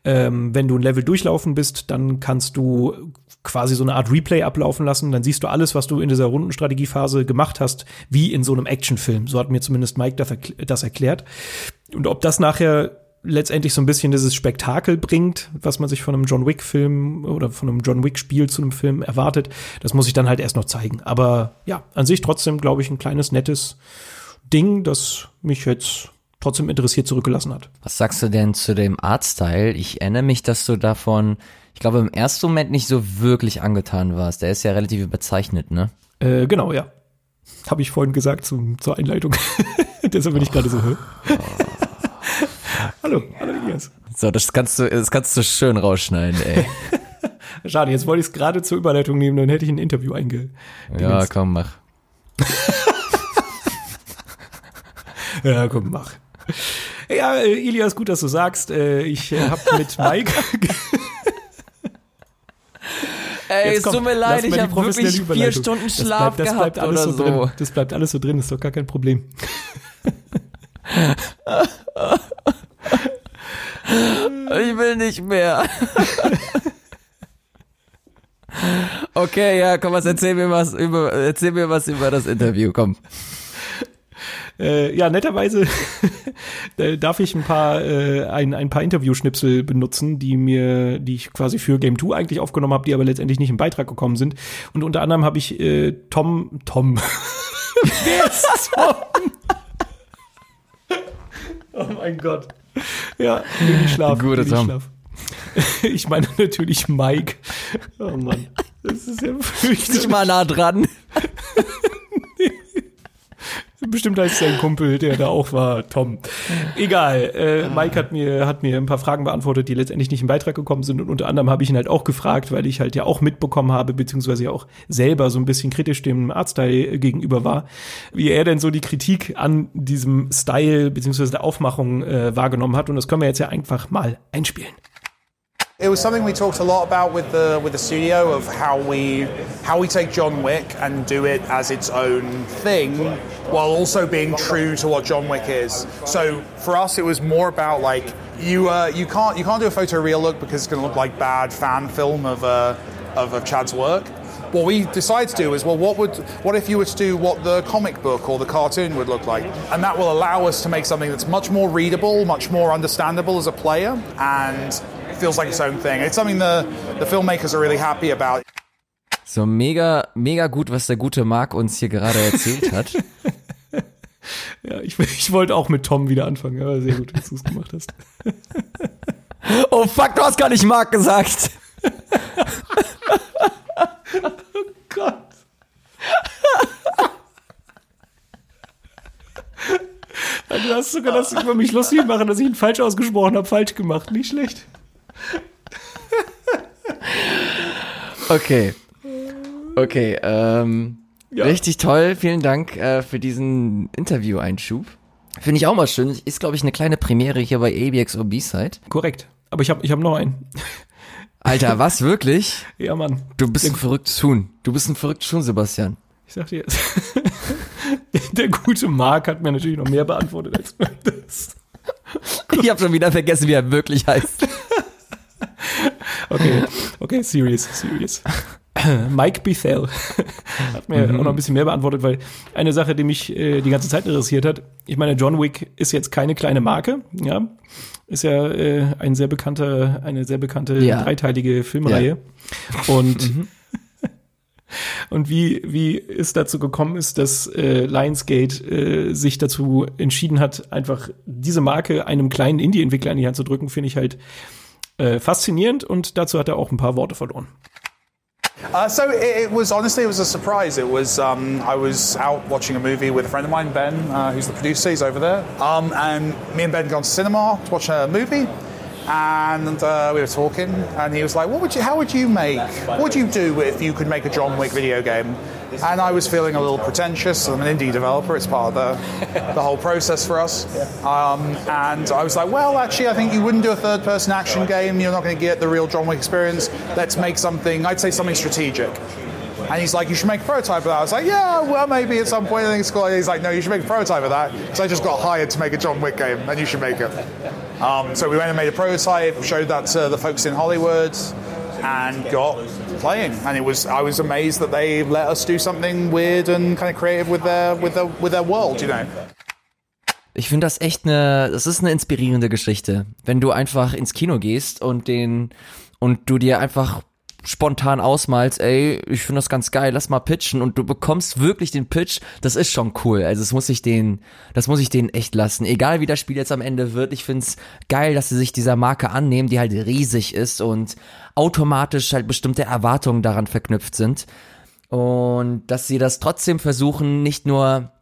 Ähm, wenn du ein Level durchlaufen bist, dann kannst du quasi so eine Art Replay ablaufen lassen. Dann siehst du alles, was du in dieser Rundenstrategiephase gemacht hast, wie in so einem Actionfilm. So hat mir zumindest Mike das erklärt. Und ob das nachher letztendlich so ein bisschen dieses Spektakel bringt, was man sich von einem John Wick-Film oder von einem John Wick-Spiel zu einem Film erwartet. Das muss ich dann halt erst noch zeigen. Aber ja, an sich trotzdem, glaube ich, ein kleines, nettes Ding, das mich jetzt trotzdem interessiert zurückgelassen hat. Was sagst du denn zu dem Artstyle? Ich erinnere mich, dass du davon, ich glaube, im ersten Moment nicht so wirklich angetan warst. Der ist ja relativ überzeichnet, ne? Äh, genau, ja. Habe ich vorhin gesagt zum, zur Einleitung. Deshalb bin ich gerade so. Oh. Hallo, hallo Elias. So, das kannst du, das kannst du schön rausschneiden, ey. Schade, jetzt wollte ich es gerade zur Überleitung nehmen, dann hätte ich ein Interview einge. Ja, komm, mach. ja, komm, mach. Ja, Elias, gut, dass du sagst. Äh, ich äh, habe mit Mike. Ey, es tut mir leid, ich habe wirklich vier Stunden Schlaf das bleibt, das bleibt gehabt oder so. so. Drin. Das bleibt alles so drin, ist doch gar kein Problem. Ich will nicht mehr. Okay, ja, komm, was erzähl mir was über, erzähl mir was über das Interview, komm. Äh, ja, netterweise darf ich ein paar, äh, ein, ein paar Interviewschnipsel benutzen, die mir, die ich quasi für Game 2 eigentlich aufgenommen habe, die aber letztendlich nicht im Beitrag gekommen sind. Und unter anderem habe ich äh, Tom, Tom. Wer ist Tom? oh mein Gott. Ja, Schlaf. Guter Tom. Ich meine natürlich Mike. Oh Mann. Das ist ja fürchterlich. Nicht mal nah dran. Bestimmt heißt sein Kumpel, der da auch war, Tom. Egal. Äh, Mike hat mir, hat mir ein paar Fragen beantwortet, die letztendlich nicht im Beitrag gekommen sind. Und unter anderem habe ich ihn halt auch gefragt, weil ich halt ja auch mitbekommen habe, beziehungsweise ja auch selber so ein bisschen kritisch dem Artstyle gegenüber war, wie er denn so die Kritik an diesem Style, beziehungsweise der Aufmachung äh, wahrgenommen hat. Und das können wir jetzt ja einfach mal einspielen. It was something we talked a lot about with the with the studio of how we how we take John Wick and do it as its own thing while also being true to what John Wick is. So for us it was more about like you uh, you can't you can't do a photoreal look because it's going to look like bad fan film of uh, of, of Chad's work. What we decided to do is, well, what would, what if you were to do what the comic book or the cartoon would look like? And that will allow us to make something that's much more readable, much more understandable as a player, and feels like its own thing. It's something the, the filmmakers are really happy about. So mega, mega gut, was der gute Marc uns hier gerade erzählt hat. ja, ich, ich wollte auch mit Tom wieder anfangen, aber sehr gut, dass du es gemacht hast. oh fuck, du hast gar nicht Marc gesagt. oh Gott. Du hast sogar das über mich lustig machen, dass ich ihn falsch ausgesprochen habe, falsch gemacht. Nicht schlecht. Okay. Okay, ähm, ja. richtig toll. Vielen Dank äh, für diesen Interview-Einschub. Finde ich auch mal schön. Ist, glaube ich, eine kleine Premiere hier bei ABX or B-Side. Korrekt. Aber ich habe ich hab noch einen. Alter, was, wirklich? ja, Mann. Du bist ein verrücktes Huhn. Du bist ein verrücktes Huhn, Sebastian. Ich sag dir jetzt. Der gute Marc hat mir natürlich noch mehr beantwortet als das. Ich habe schon wieder vergessen, wie er wirklich heißt. Okay, okay, serious, serious. Mike Bethel hat mir mhm. auch noch ein bisschen mehr beantwortet, weil eine Sache, die mich äh, die ganze Zeit interessiert hat, ich meine, John Wick ist jetzt keine kleine Marke, ja, ist ja äh, ein sehr bekannter, eine sehr bekannte ja. dreiteilige Filmreihe ja. und mhm. Und wie, wie es dazu gekommen ist, dass äh, Lionsgate äh, sich dazu entschieden hat, einfach diese Marke einem kleinen Indie-Entwickler in die Hand zu drücken, finde ich halt äh, faszinierend und dazu hat er auch ein paar Worte verloren. Uh, so it, it, was honestly it was a surprise. It was um, I was out watching a movie with a friend of mine, Ben, uh, who's the producer. He's over there, um, and me and Ben gone to cinema to watch a movie. And uh, we were talking, and he was like, "What would you? How would you make? What would you do if you could make a John Wick video game?" And I was feeling a little pretentious. I'm an indie developer. It's part of the, the whole process for us. Um, and I was like, well, actually, I think you wouldn't do a third person action game. You're not going to get the real John Wick experience. Let's make something, I'd say something strategic. And he's like, you should make a prototype of that. I was like, yeah, well, maybe at some point. I think it's cool. He's like, no, you should make a prototype of that. Because I just got hired to make a John Wick game, and you should make it. Um, so we went and made a prototype, showed that to the folks in Hollywood, and got playing. And it was I was amazed that they let us do something weird and kind of creative with their with their with their world, you know. Ich finde das echt eine, das ist eine inspirierende Geschichte, wenn du einfach ins Kino gehst und den und du dir einfach spontan ausmalst, ey, ich finde das ganz geil, lass mal pitchen und du bekommst wirklich den Pitch, das ist schon cool. Also das muss ich den, das muss ich denen echt lassen. Egal wie das Spiel jetzt am Ende wird, ich find's geil, dass sie sich dieser Marke annehmen, die halt riesig ist und automatisch halt bestimmte Erwartungen daran verknüpft sind. Und dass sie das trotzdem versuchen, nicht nur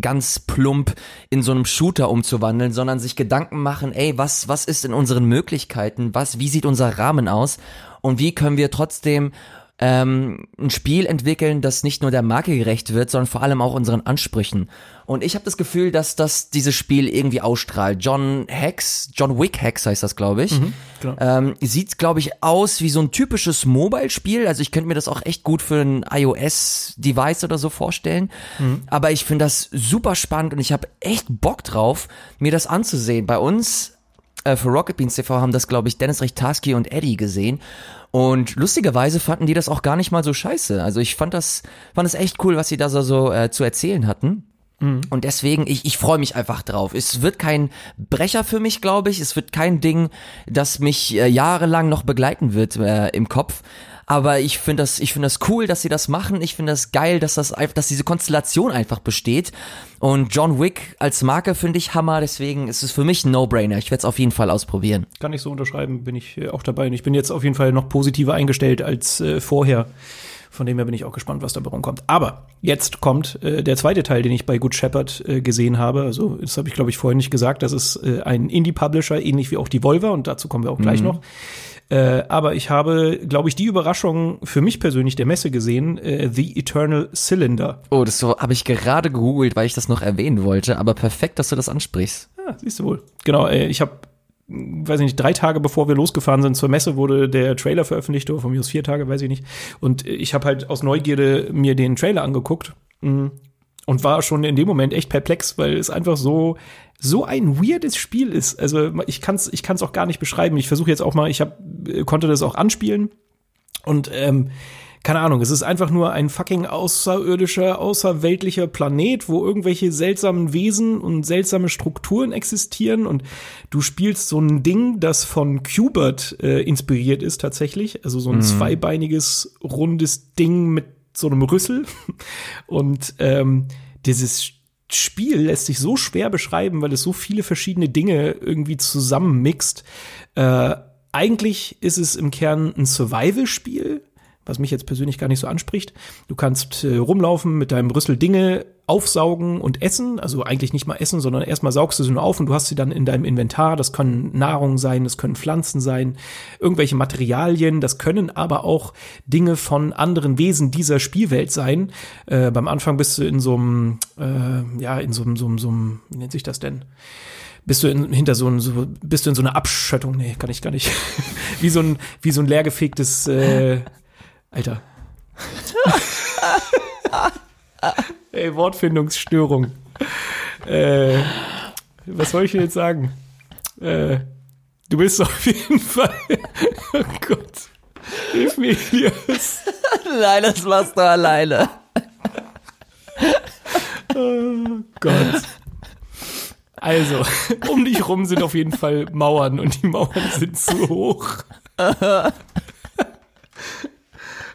ganz plump in so einem Shooter umzuwandeln, sondern sich Gedanken machen, ey, was, was ist in unseren Möglichkeiten, was, wie sieht unser Rahmen aus und wie können wir trotzdem ähm, ein Spiel entwickeln, das nicht nur der Marke gerecht wird, sondern vor allem auch unseren Ansprüchen. Und ich habe das Gefühl, dass das dieses Spiel irgendwie ausstrahlt. John Hex, John Wick Hex heißt das, glaube ich. Mhm, genau. ähm, sieht, glaube ich, aus wie so ein typisches Mobile-Spiel. Also ich könnte mir das auch echt gut für ein iOS-Device oder so vorstellen. Mhm. Aber ich finde das super spannend und ich habe echt Bock drauf, mir das anzusehen. Bei uns äh, für Rocket Beans TV haben das, glaube ich, Dennis Richtarski und Eddie gesehen. Und lustigerweise fanden die das auch gar nicht mal so scheiße. Also ich fand das, fand das echt cool, was sie da so, äh, zu erzählen hatten. Mhm. Und deswegen, ich, ich freue mich einfach drauf. Es wird kein Brecher für mich, glaube ich. Es wird kein Ding, das mich äh, jahrelang noch begleiten wird äh, im Kopf. Aber ich finde das, ich finde das cool, dass sie das machen. Ich finde das geil, dass das dass diese Konstellation einfach besteht. Und John Wick als Marke finde ich Hammer. Deswegen ist es für mich ein No-Brainer. Ich werde es auf jeden Fall ausprobieren. Kann ich so unterschreiben, bin ich äh, auch dabei. Und ich bin jetzt auf jeden Fall noch positiver eingestellt als äh, vorher Von dem her bin ich auch gespannt, was dabei rumkommt. Aber jetzt kommt äh, der zweite Teil, den ich bei Good Shepherd äh, gesehen habe. Also das habe ich, glaube ich, vorhin nicht gesagt. Das ist äh, ein Indie-Publisher, ähnlich wie auch die Volver. Und dazu kommen wir auch gleich noch. Äh, aber ich habe, glaube ich, die Überraschung für mich persönlich der Messe gesehen, äh, The Eternal Cylinder. Oh, das so habe ich gerade gegoogelt, weil ich das noch erwähnen wollte. Aber perfekt, dass du das ansprichst. Ah, siehst du wohl. Genau, äh, ich habe weiß ich nicht, drei Tage bevor wir losgefahren sind zur Messe, wurde der Trailer veröffentlicht, oder von mir aus vier Tage, weiß ich nicht. Und ich habe halt aus Neugierde mir den Trailer angeguckt mm, und war schon in dem Moment echt perplex, weil es einfach so so ein weirdes Spiel ist. Also ich kann es ich kann's auch gar nicht beschreiben. Ich versuche jetzt auch mal, ich hab, konnte das auch anspielen und ähm, keine Ahnung, es ist einfach nur ein fucking außerirdischer, außerweltlicher Planet, wo irgendwelche seltsamen Wesen und seltsame Strukturen existieren und du spielst so ein Ding, das von Qbert äh, inspiriert ist tatsächlich, also so ein mhm. zweibeiniges, rundes Ding mit so einem Rüssel und ähm, dieses Spiel lässt sich so schwer beschreiben, weil es so viele verschiedene Dinge irgendwie zusammenmixt. Äh, eigentlich ist es im Kern ein Survival-Spiel, was mich jetzt persönlich gar nicht so anspricht. Du kannst äh, rumlaufen mit deinem Rüssel Dinge aufsaugen und essen, also eigentlich nicht mal essen, sondern erstmal saugst du sie nur auf und du hast sie dann in deinem Inventar. Das können Nahrung sein, das können Pflanzen sein, irgendwelche Materialien, das können aber auch Dinge von anderen Wesen dieser Spielwelt sein. Äh, beim Anfang bist du in so einem, äh, ja, in so einem, so einem, wie nennt sich das denn? bist du in, hinter so ein, so, bist du in so einer Abschöttung, nee, kann ich gar nicht, wie so ein, wie so ein leergefegtes, äh, Alter. Ey, Wortfindungsstörung. Äh, was soll ich dir jetzt sagen? Äh, du bist auf jeden Fall. oh Gott. Hilf mir, Elias. Nein, das machst du alleine. oh Gott. Also, um dich rum sind auf jeden Fall Mauern und die Mauern sind zu hoch.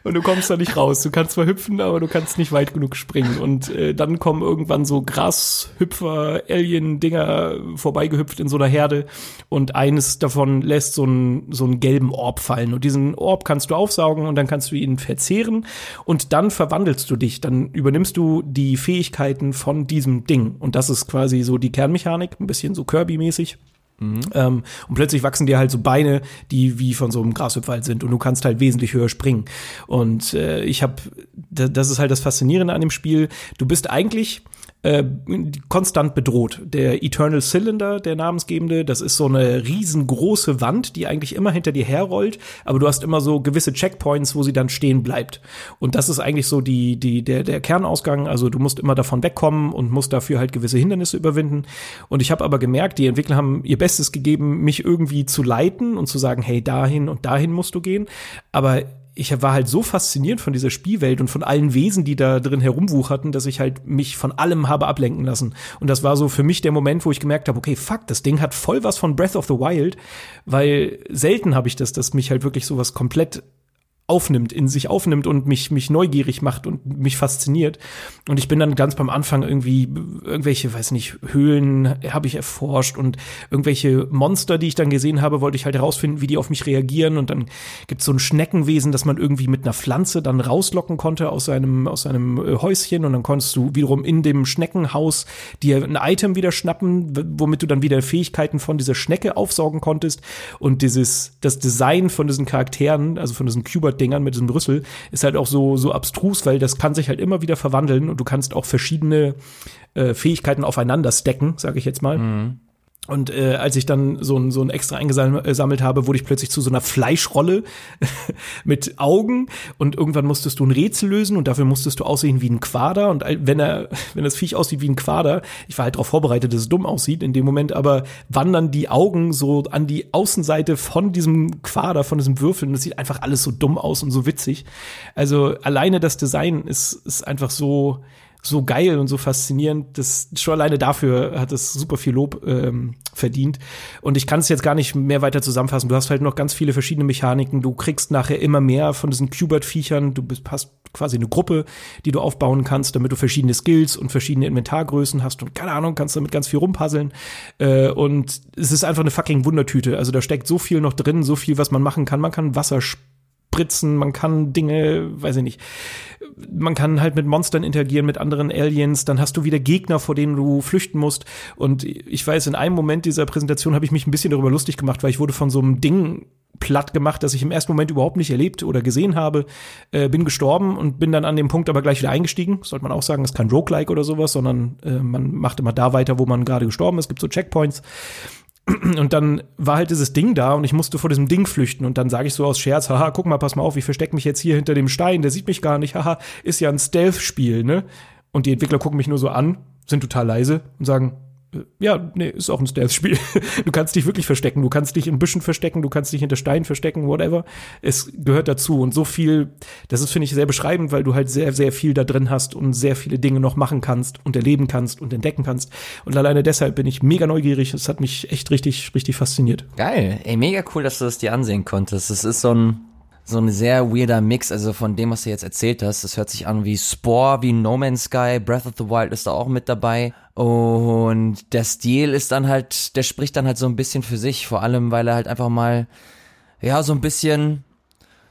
und du kommst da nicht raus. Du kannst zwar hüpfen, aber du kannst nicht weit genug springen. Und äh, dann kommen irgendwann so Grashüpfer, Alien-Dinger vorbeigehüpft in so einer Herde und eines davon lässt so einen, so einen gelben Orb fallen. Und diesen Orb kannst du aufsaugen und dann kannst du ihn verzehren und dann verwandelst du dich. Dann übernimmst du die Fähigkeiten von diesem Ding. Und das ist quasi so die Kernmechanik, ein bisschen so Kirby-mäßig. Mhm. Ähm, und plötzlich wachsen dir halt so Beine, die wie von so einem Grashüpfer sind und du kannst halt wesentlich höher springen. Und äh, ich habe, das ist halt das Faszinierende an dem Spiel. Du bist eigentlich äh, konstant bedroht. Der Eternal Cylinder, der namensgebende, das ist so eine riesengroße Wand, die eigentlich immer hinter dir herrollt, aber du hast immer so gewisse Checkpoints, wo sie dann stehen bleibt. Und das ist eigentlich so die, die, der, der Kernausgang. Also du musst immer davon wegkommen und musst dafür halt gewisse Hindernisse überwinden. Und ich habe aber gemerkt, die Entwickler haben ihr Bestes gegeben, mich irgendwie zu leiten und zu sagen, hey, dahin und dahin musst du gehen. Aber ich war halt so fasziniert von dieser Spielwelt und von allen Wesen, die da drin herumwucherten, dass ich halt mich von allem habe ablenken lassen. Und das war so für mich der Moment, wo ich gemerkt habe, okay, fuck, das Ding hat voll was von Breath of the Wild, weil selten habe ich das, dass mich halt wirklich sowas komplett aufnimmt, in sich aufnimmt und mich, mich neugierig macht und mich fasziniert. Und ich bin dann ganz beim Anfang irgendwie irgendwelche, weiß nicht, Höhlen habe ich erforscht und irgendwelche Monster, die ich dann gesehen habe, wollte ich halt herausfinden, wie die auf mich reagieren. Und dann gibt's so ein Schneckenwesen, das man irgendwie mit einer Pflanze dann rauslocken konnte aus seinem, aus seinem äh, Häuschen. Und dann konntest du wiederum in dem Schneckenhaus dir ein Item wieder schnappen, womit du dann wieder Fähigkeiten von dieser Schnecke aufsaugen konntest. Und dieses, das Design von diesen Charakteren, also von diesen Cubert Dingern mit diesem Brüssel ist halt auch so, so abstrus, weil das kann sich halt immer wieder verwandeln und du kannst auch verschiedene äh, Fähigkeiten aufeinander stacken, sage ich jetzt mal. Mhm. Und äh, als ich dann so ein, so ein extra eingesammelt habe, wurde ich plötzlich zu so einer Fleischrolle mit Augen und irgendwann musstest du ein Rätsel lösen und dafür musstest du aussehen wie ein Quader und wenn er wenn das Viech aussieht wie ein Quader, ich war halt darauf vorbereitet, dass es dumm aussieht in dem Moment, aber wandern die Augen so an die Außenseite von diesem Quader, von diesem Würfel und es sieht einfach alles so dumm aus und so witzig. Also alleine das Design ist ist einfach so so geil und so faszinierend. Das schon alleine dafür hat es super viel Lob ähm, verdient. Und ich kann es jetzt gar nicht mehr weiter zusammenfassen. Du hast halt noch ganz viele verschiedene Mechaniken. Du kriegst nachher immer mehr von diesen Qbert-Viechern. Du bist, hast quasi eine Gruppe, die du aufbauen kannst, damit du verschiedene Skills und verschiedene Inventargrößen hast und keine Ahnung, kannst damit ganz viel rumpuzzeln. Äh, und es ist einfach eine fucking Wundertüte. Also da steckt so viel noch drin, so viel, was man machen kann. Man kann Wasser spritzen, man kann Dinge, weiß ich nicht, man kann halt mit Monstern interagieren, mit anderen Aliens, dann hast du wieder Gegner, vor denen du flüchten musst. Und ich weiß, in einem Moment dieser Präsentation habe ich mich ein bisschen darüber lustig gemacht, weil ich wurde von so einem Ding platt gemacht, das ich im ersten Moment überhaupt nicht erlebt oder gesehen habe, äh, bin gestorben und bin dann an dem Punkt aber gleich wieder eingestiegen. Sollte man auch sagen, ist kein Roguelike oder sowas, sondern äh, man macht immer da weiter, wo man gerade gestorben ist. Es gibt so Checkpoints. Und dann war halt dieses Ding da und ich musste vor diesem Ding flüchten. Und dann sage ich so aus Scherz, haha, guck mal, pass mal auf, ich verstecke mich jetzt hier hinter dem Stein, der sieht mich gar nicht, haha, ist ja ein Stealth-Spiel, ne? Und die Entwickler gucken mich nur so an, sind total leise und sagen, ja, nee, ist auch ein Stealth-Spiel. Du kannst dich wirklich verstecken, du kannst dich in Büschen verstecken, du kannst dich hinter Steinen verstecken, whatever. Es gehört dazu und so viel, das ist, finde ich, sehr beschreibend, weil du halt sehr, sehr viel da drin hast und sehr viele Dinge noch machen kannst und erleben kannst und entdecken kannst. Und alleine deshalb bin ich mega neugierig. Es hat mich echt richtig, richtig fasziniert. Geil. Ey, mega cool, dass du das dir ansehen konntest. Es ist so ein, so ein sehr weirder Mix, also von dem, was du jetzt erzählt hast. Das hört sich an wie Spore, wie No Man's Sky, Breath of the Wild ist da auch mit dabei. Und der Stil ist dann halt, der spricht dann halt so ein bisschen für sich, vor allem, weil er halt einfach mal, ja, so ein bisschen,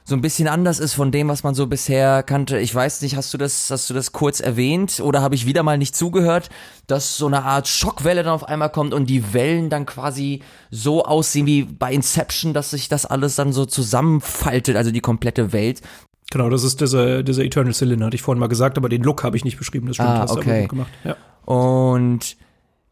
so ein bisschen anders ist von dem, was man so bisher kannte. Ich weiß nicht, hast du das, hast du das kurz erwähnt oder habe ich wieder mal nicht zugehört, dass so eine Art Schockwelle dann auf einmal kommt und die Wellen dann quasi so aussehen wie bei Inception, dass sich das alles dann so zusammenfaltet, also die komplette Welt. Genau, das ist dieser, dieser Eternal Cylinder, hatte ich vorhin mal gesagt, aber den Look habe ich nicht beschrieben, das stimmt, Ah, hast du okay. aber gut gemacht. Ja. Und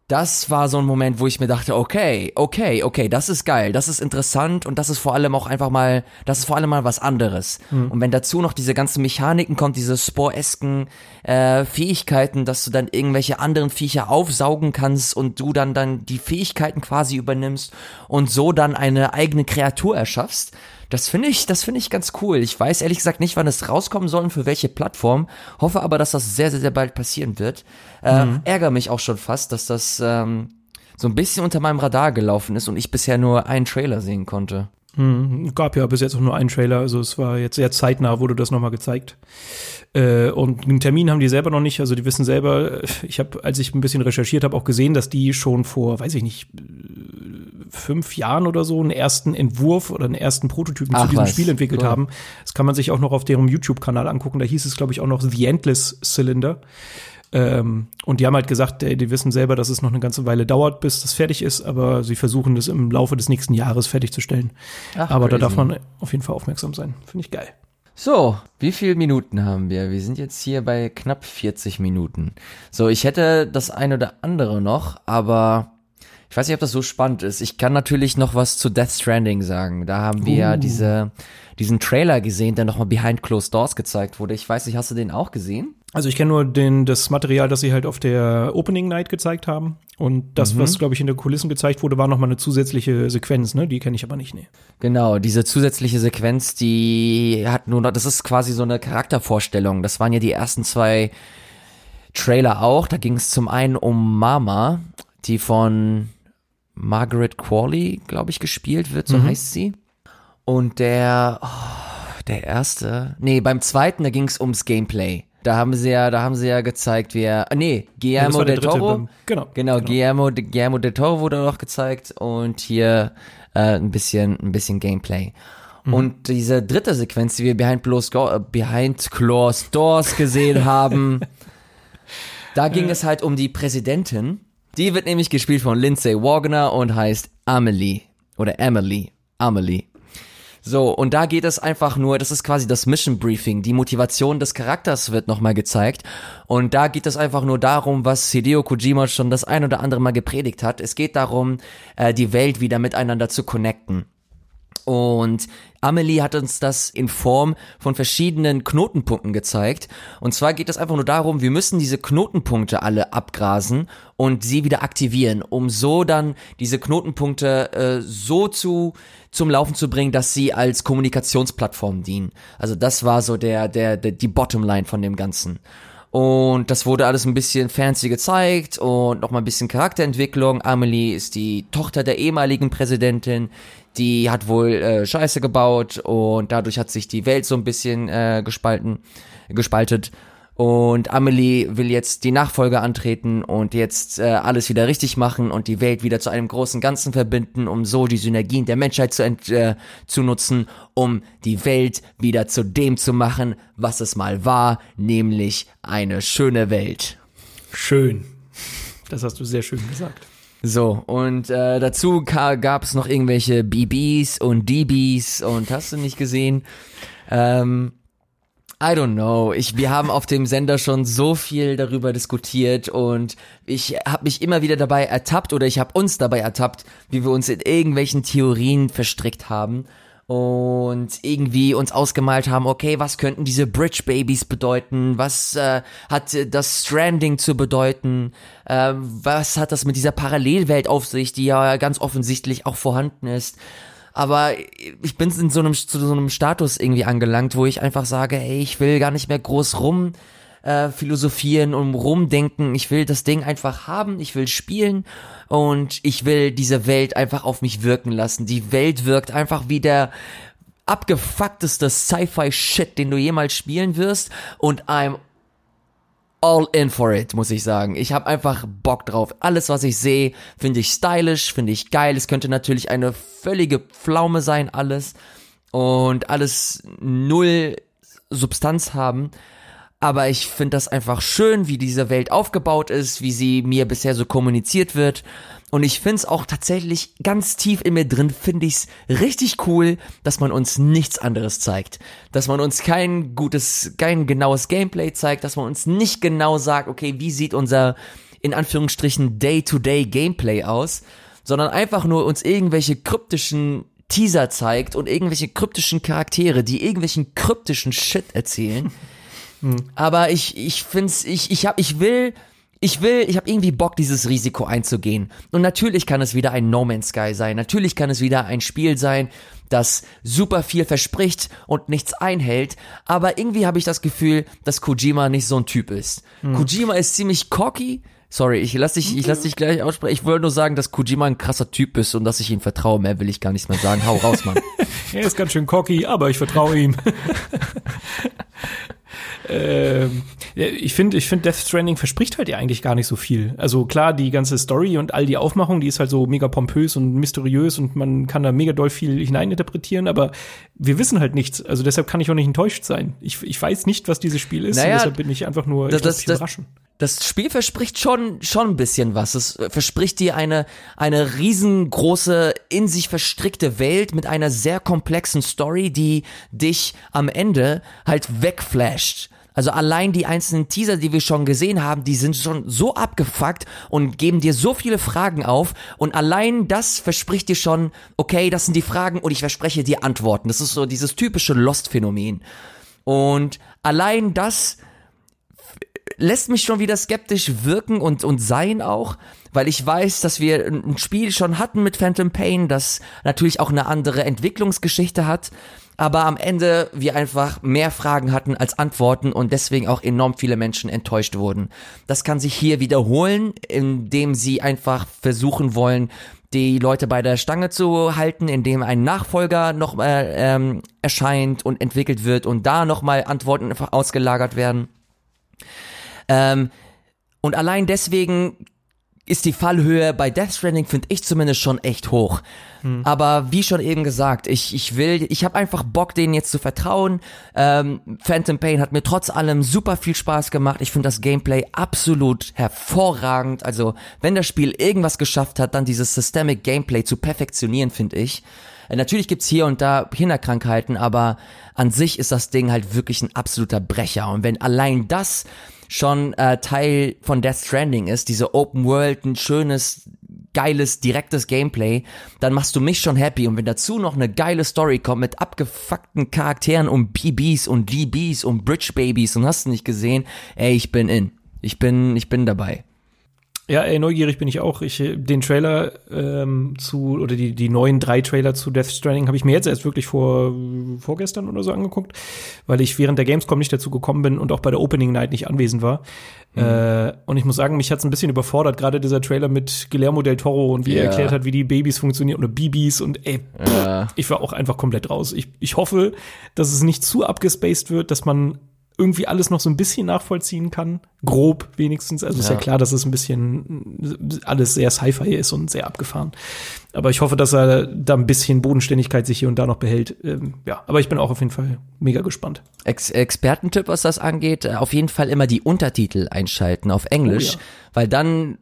das war so ein Moment, wo ich mir dachte, okay, okay, okay, das ist geil, das ist interessant und das ist vor allem auch einfach mal, das ist vor allem mal was anderes. Und wenn dazu noch diese ganzen Mechaniken kommt, diese sporesken äh, Fähigkeiten, dass du dann irgendwelche anderen Viecher aufsaugen kannst und du dann dann die Fähigkeiten quasi übernimmst und so dann eine eigene Kreatur erschaffst, das finde ich, das finde ich ganz cool. Ich weiß ehrlich gesagt nicht, wann es rauskommen soll und für welche Plattform. Hoffe aber, dass das sehr, sehr, sehr bald passieren wird. Äh, Ärgere mich auch schon fast, dass das ähm, so ein bisschen unter meinem Radar gelaufen ist und ich bisher nur einen Trailer sehen konnte. Hm, gab ja bis jetzt auch nur einen Trailer, also es war jetzt sehr zeitnah, wurde das nochmal gezeigt. Äh, und einen Termin haben die selber noch nicht, also die wissen selber, ich habe, als ich ein bisschen recherchiert habe, auch gesehen, dass die schon vor, weiß ich nicht, fünf Jahren oder so einen ersten Entwurf oder einen ersten Prototypen Ach zu diesem was, Spiel entwickelt cool. haben. Das kann man sich auch noch auf deren YouTube-Kanal angucken. Da hieß es, glaube ich, auch noch The Endless Cylinder. Ähm, und die haben halt gesagt, ey, die wissen selber, dass es noch eine ganze Weile dauert, bis das fertig ist, aber sie versuchen das im Laufe des nächsten Jahres fertigzustellen. Ach, aber da crazy. darf man auf jeden Fall aufmerksam sein. Finde ich geil. So, wie viele Minuten haben wir? Wir sind jetzt hier bei knapp 40 Minuten. So, ich hätte das eine oder andere noch, aber ich weiß nicht, ob das so spannend ist. Ich kann natürlich noch was zu Death Stranding sagen. Da haben wir ja Uh. diese, diesen Trailer gesehen, der nochmal Behind Closed Doors gezeigt wurde. Ich weiß nicht, hast du den auch gesehen? Also ich kenne nur den, das Material, das sie halt auf der Opening Night gezeigt haben. Und das, was, glaube ich, in der Kulissen gezeigt wurde, war noch mal eine zusätzliche Sequenz, ne? Die kenne ich aber nicht, nee. Genau, diese zusätzliche Sequenz, die hat nur noch, das ist quasi so eine Charaktervorstellung. Das waren ja die ersten zwei Trailer auch. Da ging es zum einen um Mama, die von Margaret Qualley, glaube ich, gespielt wird, so heißt sie. Und der, oh, der erste, nee, beim zweiten, da ging es ums Gameplay. Da haben sie ja, da haben sie ja gezeigt, wie er, ah, nee, Guillermo der del Toro. beim- genau, Genau, genau. Guillermo, Guillermo del Toro wurde noch gezeigt und hier äh, ein bisschen, ein bisschen Gameplay. Mhm. Und diese dritte Sequenz, die wir Behind Go- äh, Behind Closed Doors gesehen haben, da ging es halt um die Präsidentin. Die wird nämlich gespielt von Lindsay Wagner und heißt Amelie. Oder Emily. Amelie. So, und da geht es einfach nur, das ist quasi das Mission Briefing. Die Motivation des Charakters wird nochmal gezeigt. Und da geht es einfach nur darum, was Hideo Kojima schon das ein oder andere Mal gepredigt hat. Es geht darum, äh, die Welt wieder miteinander zu connecten. Und Amelie hat uns das in Form von verschiedenen Knotenpunkten gezeigt. Und zwar geht es einfach nur darum, wir müssen diese Knotenpunkte alle abgrasen und sie wieder aktivieren, um so dann diese Knotenpunkte äh, so zu zum Laufen zu bringen, dass sie als Kommunikationsplattform dienen. Also das war so der der, der die Bottomline von dem Ganzen. Und das wurde alles ein bisschen fancy gezeigt und nochmal ein bisschen Charakterentwicklung. Amelie ist die Tochter der ehemaligen Präsidentin. Die hat wohl äh, Scheiße gebaut und dadurch hat sich die Welt so ein bisschen äh, gespalten, gespaltet. Und Amelie will jetzt die Nachfolge antreten und jetzt äh, alles wieder richtig machen und die Welt wieder zu einem großen Ganzen verbinden, um so die Synergien der Menschheit zu, äh, zu nutzen, um die Welt wieder zu dem zu machen, was es mal war, nämlich eine schöne Welt. Schön. Das hast du sehr schön gesagt. So, und äh, dazu gab es noch irgendwelche BBs und DBs und hast du nicht gesehen? Ähm, I don't know. Ich, wir haben auf dem Sender schon so viel darüber diskutiert und ich habe mich immer wieder dabei ertappt oder ich habe uns dabei ertappt, wie wir uns in irgendwelchen Theorien verstrickt haben und irgendwie uns ausgemalt haben, okay, was könnten diese Bridge Babies bedeuten? Was äh, hat das Stranding zu bedeuten? Äh, was hat das mit dieser Parallelwelt auf sich, die ja ganz offensichtlich auch vorhanden ist? Aber ich bin in so einem, zu so einem Status irgendwie angelangt, wo ich einfach sage, ey, ich will gar nicht mehr groß rum äh, philosophieren und rumdenken. Ich will das Ding einfach haben, ich will spielen und ich will diese Welt einfach auf mich wirken lassen. Die Welt wirkt einfach wie der abgefuckteste Sci-Fi-Shit, den du jemals spielen wirst und I'm all in for it, muss ich sagen. Ich habe einfach Bock drauf. Alles, was ich sehe, finde ich stylisch, finde ich geil. Es könnte natürlich eine völlige Pflaume sein, alles. Und alles null Substanz haben. Aber ich finde das einfach schön, wie diese Welt aufgebaut ist, wie sie mir bisher so kommuniziert wird. Und ich find's auch tatsächlich ganz tief in mir drin, finde ich's richtig cool, dass man uns nichts anderes zeigt. Dass man uns kein gutes, kein genaues Gameplay zeigt, dass man uns nicht genau sagt, okay, wie sieht unser, in Anführungsstrichen, Day-to-Day Gameplay aus, sondern einfach nur uns irgendwelche kryptischen Teaser zeigt und irgendwelche kryptischen Charaktere, die irgendwelchen kryptischen Shit erzählen. Hm. Aber ich, ich find's, ich, ich hab, ich will, ich will, ich habe irgendwie Bock, dieses Risiko einzugehen. Und natürlich kann es wieder ein No Man's Sky sein. Natürlich kann es wieder ein Spiel sein, das super viel verspricht und nichts einhält. Aber irgendwie habe ich das Gefühl, dass Kojima nicht so ein Typ ist. Hm. Kojima ist ziemlich cocky. Sorry, ich lass dich, ich lass dich gleich aussprechen. Ich wollte nur sagen, dass Kojima ein krasser Typ ist und dass ich ihm vertraue. Mehr will ich gar nichts mehr sagen. Hau raus, Mann. er ist ganz schön cocky, aber ich vertraue ihm. Ähm, ich finde, ich finde, Death Stranding verspricht halt ja eigentlich gar nicht so viel. Also klar, die ganze Story und all die Aufmachung, die ist halt so mega pompös und mysteriös und man kann da mega doll viel hineininterpretieren, aber wir wissen halt nichts. Also deshalb kann ich auch nicht enttäuscht sein. Ich, ich weiß nicht, was dieses Spiel ist. Naja, deshalb bin ich einfach nur das, das, überraschen. Das Spiel verspricht schon, schon ein bisschen was. Es verspricht dir eine, eine riesengroße, in sich verstrickte Welt mit einer sehr komplexen Story, die dich am Ende halt wegflasht. Also allein die einzelnen Teaser, die wir schon gesehen haben, die sind schon so abgefuckt und geben dir so viele Fragen auf. Und allein das verspricht dir schon, okay, das sind die Fragen und ich verspreche dir Antworten. Das ist so dieses typische Lost-Phänomen. Und allein das lässt mich schon wieder skeptisch wirken und, und sein auch, weil ich weiß, dass wir ein Spiel schon hatten mit Phantom Pain, das natürlich auch eine andere Entwicklungsgeschichte hat aber am Ende wir einfach mehr Fragen hatten als Antworten und deswegen auch enorm viele Menschen enttäuscht wurden. Das kann sich hier wiederholen, indem sie einfach versuchen wollen, die Leute bei der Stange zu halten, indem ein Nachfolger noch äh, ähm, erscheint und entwickelt wird und da nochmal Antworten ausgelagert werden. Ähm, und allein deswegen ist die Fallhöhe bei Death Stranding, finde ich zumindest schon echt hoch. Hm. Aber wie schon eben gesagt, ich, ich will, ich habe einfach Bock, denen jetzt zu vertrauen. Ähm, Phantom Pain hat mir trotz allem super viel Spaß gemacht. Ich finde das Gameplay absolut hervorragend. Also, wenn das Spiel irgendwas geschafft hat, dann dieses Systemic Gameplay zu perfektionieren, finde ich. Äh, natürlich gibt's hier und da Kinderkrankheiten, aber an sich ist das Ding halt wirklich ein absoluter Brecher. Und wenn allein das schon äh, Teil von Death Stranding ist, diese Open World, ein schönes, geiles, direktes Gameplay, dann machst du mich schon happy. Und wenn dazu noch eine geile Story kommt mit abgefuckten Charakteren und BBs und DBs und Bridge Babies und hast du nicht gesehen, ey, ich bin in. Ich bin, ich bin dabei. Ja, ey, neugierig bin ich auch. Ich den Trailer ähm, zu oder die die neuen drei Trailer zu Death Stranding habe ich mir jetzt erst wirklich vor vorgestern oder so angeguckt, weil ich während der Gamescom nicht dazu gekommen bin und auch bei der Opening Night nicht anwesend war. Mhm. Äh, und ich muss sagen, mich hat's ein bisschen überfordert, gerade dieser Trailer mit Guillermo del Toro und wie yeah. er erklärt hat, wie die Babys funktionieren oder Bibis und ey, ja. ich war auch einfach komplett raus. Ich, ich hoffe, dass es nicht zu abgespaced wird, dass man irgendwie alles noch so ein bisschen nachvollziehen kann. Grob wenigstens. Also ist ja Ja. klar, dass es ein bisschen alles sehr Sci-Fi ist und sehr abgefahren. Aber ich hoffe, dass er da ein bisschen Bodenständigkeit sich hier und da noch behält. Ähm, ja, aber ich bin auch auf jeden Fall mega gespannt. Ex Expertentipp, was das angeht, äh, auf jeden Fall immer die Untertitel einschalten auf Englisch, Oh ja. weil dann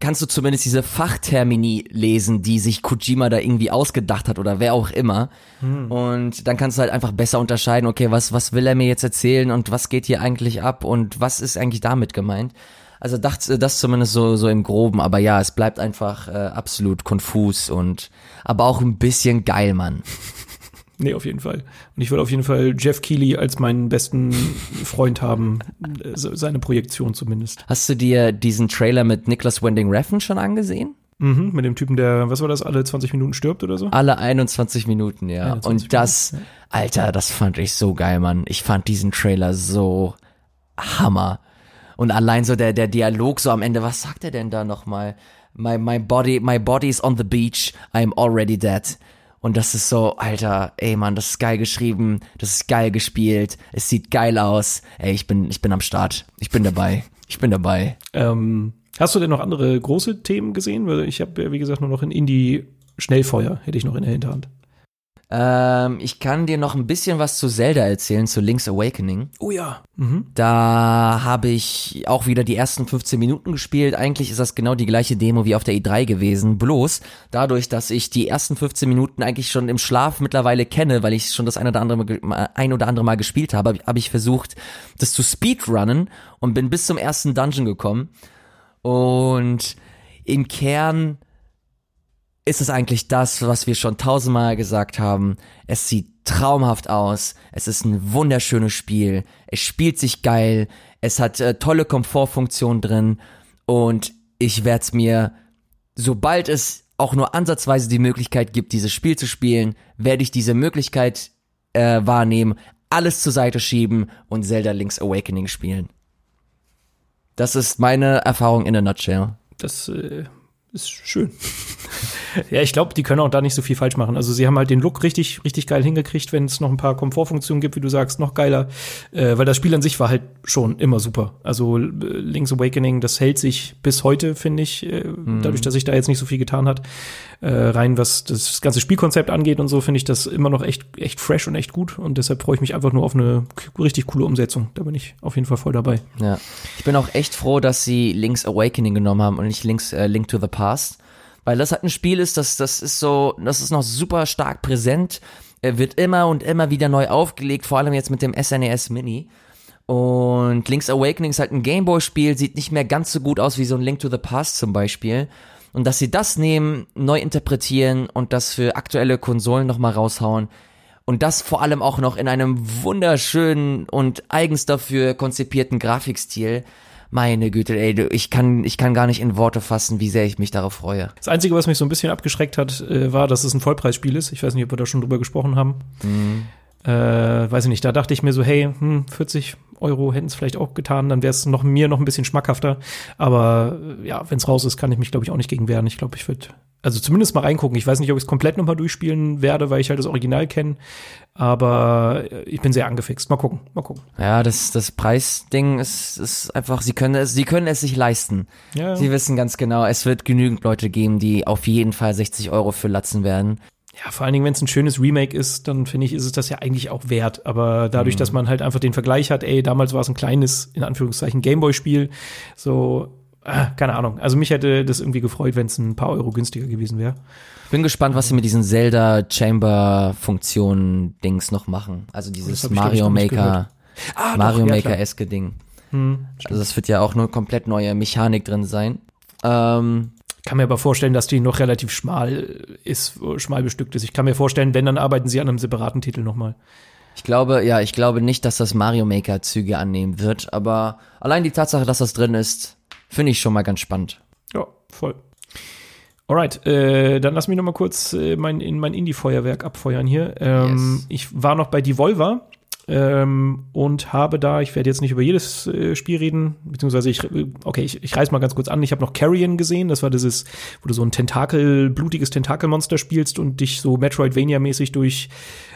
kannst du zumindest diese Fachtermini lesen, die sich Kojima da irgendwie ausgedacht hat oder wer auch immer. Hm. Und dann kannst du halt einfach besser unterscheiden, okay, was, was will er mir jetzt erzählen und was geht hier eigentlich ab und was ist eigentlich damit gemeint. Also das, das zumindest so, so im Groben, aber ja, es bleibt einfach äh, absolut konfus und aber auch ein bisschen geil, Mann. Nee, auf jeden Fall. Und ich will auf jeden Fall Jeff Keighley als meinen besten Freund haben. Äh, Seine Projektion zumindest. Hast du dir diesen Trailer mit Nicholas Winding Refn schon angesehen? Mhm, mit dem Typen, der, was war das, alle 20 Minuten stirbt oder so? Alle 21 Minuten, ja. 21 Und das, Alter, das fand ich so geil, Mann. Ich fand diesen Trailer so Hammer. Und allein so der, der Dialog so am Ende, was sagt er denn da nochmal? My, my body, my body's on the beach, I'm already dead. Und das ist so, Alter, ey Mann, das ist geil geschrieben, das ist geil gespielt, es sieht geil aus. Ey, ich bin, ich bin am Start. Ich bin dabei. Ich bin dabei. Ähm, hast du denn noch andere große Themen gesehen? Weil ich habe wie gesagt, nur noch in Indie Schnellfeuer, hätte ich noch in der Hinterhand. Ähm, ich kann dir noch ein bisschen was zu Zelda erzählen, zu Link's Awakening. Oh ja. Mhm. Da habe ich auch wieder die ersten 15 Minuten gespielt. Eigentlich ist das genau die gleiche Demo wie auf der E3 gewesen. Bloß dadurch, dass ich die ersten 15 Minuten eigentlich schon im Schlaf mittlerweile kenne, weil ich schon das ein oder andere Mal, ein oder andere Mal gespielt habe, habe hab ich versucht, das zu speedrunnen und bin bis zum ersten Dungeon gekommen. Und im Kern ist es eigentlich das, was wir schon tausendmal gesagt haben. Es sieht traumhaft aus. Es ist ein wunderschönes Spiel. Es spielt sich geil. Es hat äh, tolle Komfortfunktionen drin. Und ich werde es mir, sobald es auch nur ansatzweise die Möglichkeit gibt, dieses Spiel zu spielen, werde ich diese Möglichkeit äh, wahrnehmen, alles zur Seite schieben und Zelda Link's Awakening spielen. Das ist meine Erfahrung in a nutshell. Das äh, ist schön. ja, ich glaube, die können auch da nicht so viel falsch machen. Also sie haben halt den Look richtig, richtig geil hingekriegt, wenn es noch ein paar Komfortfunktionen gibt, wie du sagst, noch geiler. Äh, weil das Spiel an sich war halt schon immer super. Also äh, Link's Awakening, das hält sich bis heute, finde ich, äh, dadurch, dass sich da jetzt nicht so viel getan hat. Äh, rein was das ganze Spielkonzept angeht und so, finde ich das immer noch echt, echt fresh und echt gut. Und deshalb freue ich mich einfach nur auf eine richtig coole Umsetzung. Da bin ich auf jeden Fall voll dabei. Ja. Ich bin auch echt froh, dass sie Link's Awakening genommen haben und nicht Link's, äh, Link to the Past. Weil das halt ein Spiel ist, das, das ist so, das ist noch super stark präsent. Wird immer und immer wieder neu aufgelegt, vor allem jetzt mit dem SNES Mini. Und Link's Awakening ist halt ein Gameboy-Spiel, sieht nicht mehr ganz so gut aus wie so ein Link to the Past zum Beispiel. Und dass sie das nehmen, neu interpretieren und das für aktuelle Konsolen nochmal raushauen, und das vor allem auch noch in einem wunderschönen und eigens dafür konzipierten Grafikstil. Meine Güte, ey, du, ich kann, ich kann gar nicht in Worte fassen, wie sehr ich mich darauf freue. Das Einzige, was mich so ein bisschen abgeschreckt hat, äh, war, dass es ein Vollpreisspiel ist. Ich weiß nicht, ob wir da schon drüber gesprochen haben. Äh, weiß ich nicht, da dachte ich mir so, hey, hm, 40 Euro hätten es vielleicht auch getan, dann wäre es noch mir noch ein bisschen schmackhafter. Aber äh, ja, wenn es raus ist, kann ich mich, glaube ich, auch nicht gegen wehren. Ich glaube, ich würde also zumindest mal reingucken. Ich weiß nicht, ob ich es komplett nochmal durchspielen werde, weil ich halt das Original kenne. Aber äh, ich bin sehr angefixt. Mal gucken, mal gucken. Ja, das, das Preisding ist, ist einfach, sie können es, sie können es sich leisten. Ja. Sie wissen ganz genau, es wird genügend Leute geben, die auf jeden Fall 60 Euro für latzen werden. Ja, vor allen Dingen, wenn es ein schönes Remake ist, dann finde ich, ist es das ja eigentlich auch wert. Aber dadurch, dass man halt einfach den Vergleich hat, ey, damals war es ein kleines, in Anführungszeichen, Gameboy-Spiel, so, äh, keine Ahnung. Also mich hätte das irgendwie gefreut, wenn es ein paar Euro günstiger gewesen wäre. Bin gespannt, was sie mit diesen Zelda Chamber Funktionen Dings noch machen. Also dieses glaub ich, Mario Maker, Ah, Mario doch, ja, Maker klar. eske Ding. Hm, Also das wird ja auch nur komplett neue Mechanik drin sein. Ähm, kann mir aber vorstellen, dass die noch relativ schmal ist, schmal bestückt ist. Ich kann mir vorstellen, wenn, dann arbeiten sie an einem separaten Titel nochmal. ich glaube, ja, ich glaube nicht, dass das Mario Maker Züge annehmen wird, aber allein die Tatsache, dass das drin ist, finde ich schon mal ganz spannend. Ja, voll. Alright, äh, dann lass mich noch mal kurz äh, mein, in mein Indie-Feuerwerk abfeuern hier. Ähm, Yes. Ich war noch bei Devolver ähm, und habe da, ich werde jetzt nicht über jedes äh, Spiel reden, beziehungsweise ich, okay, ich, ich reiß mal ganz kurz an, ich habe noch Carrion gesehen, das war dieses, wo du so ein Tentakel, blutiges Tentakelmonster spielst und dich so Metroidvania-mäßig durch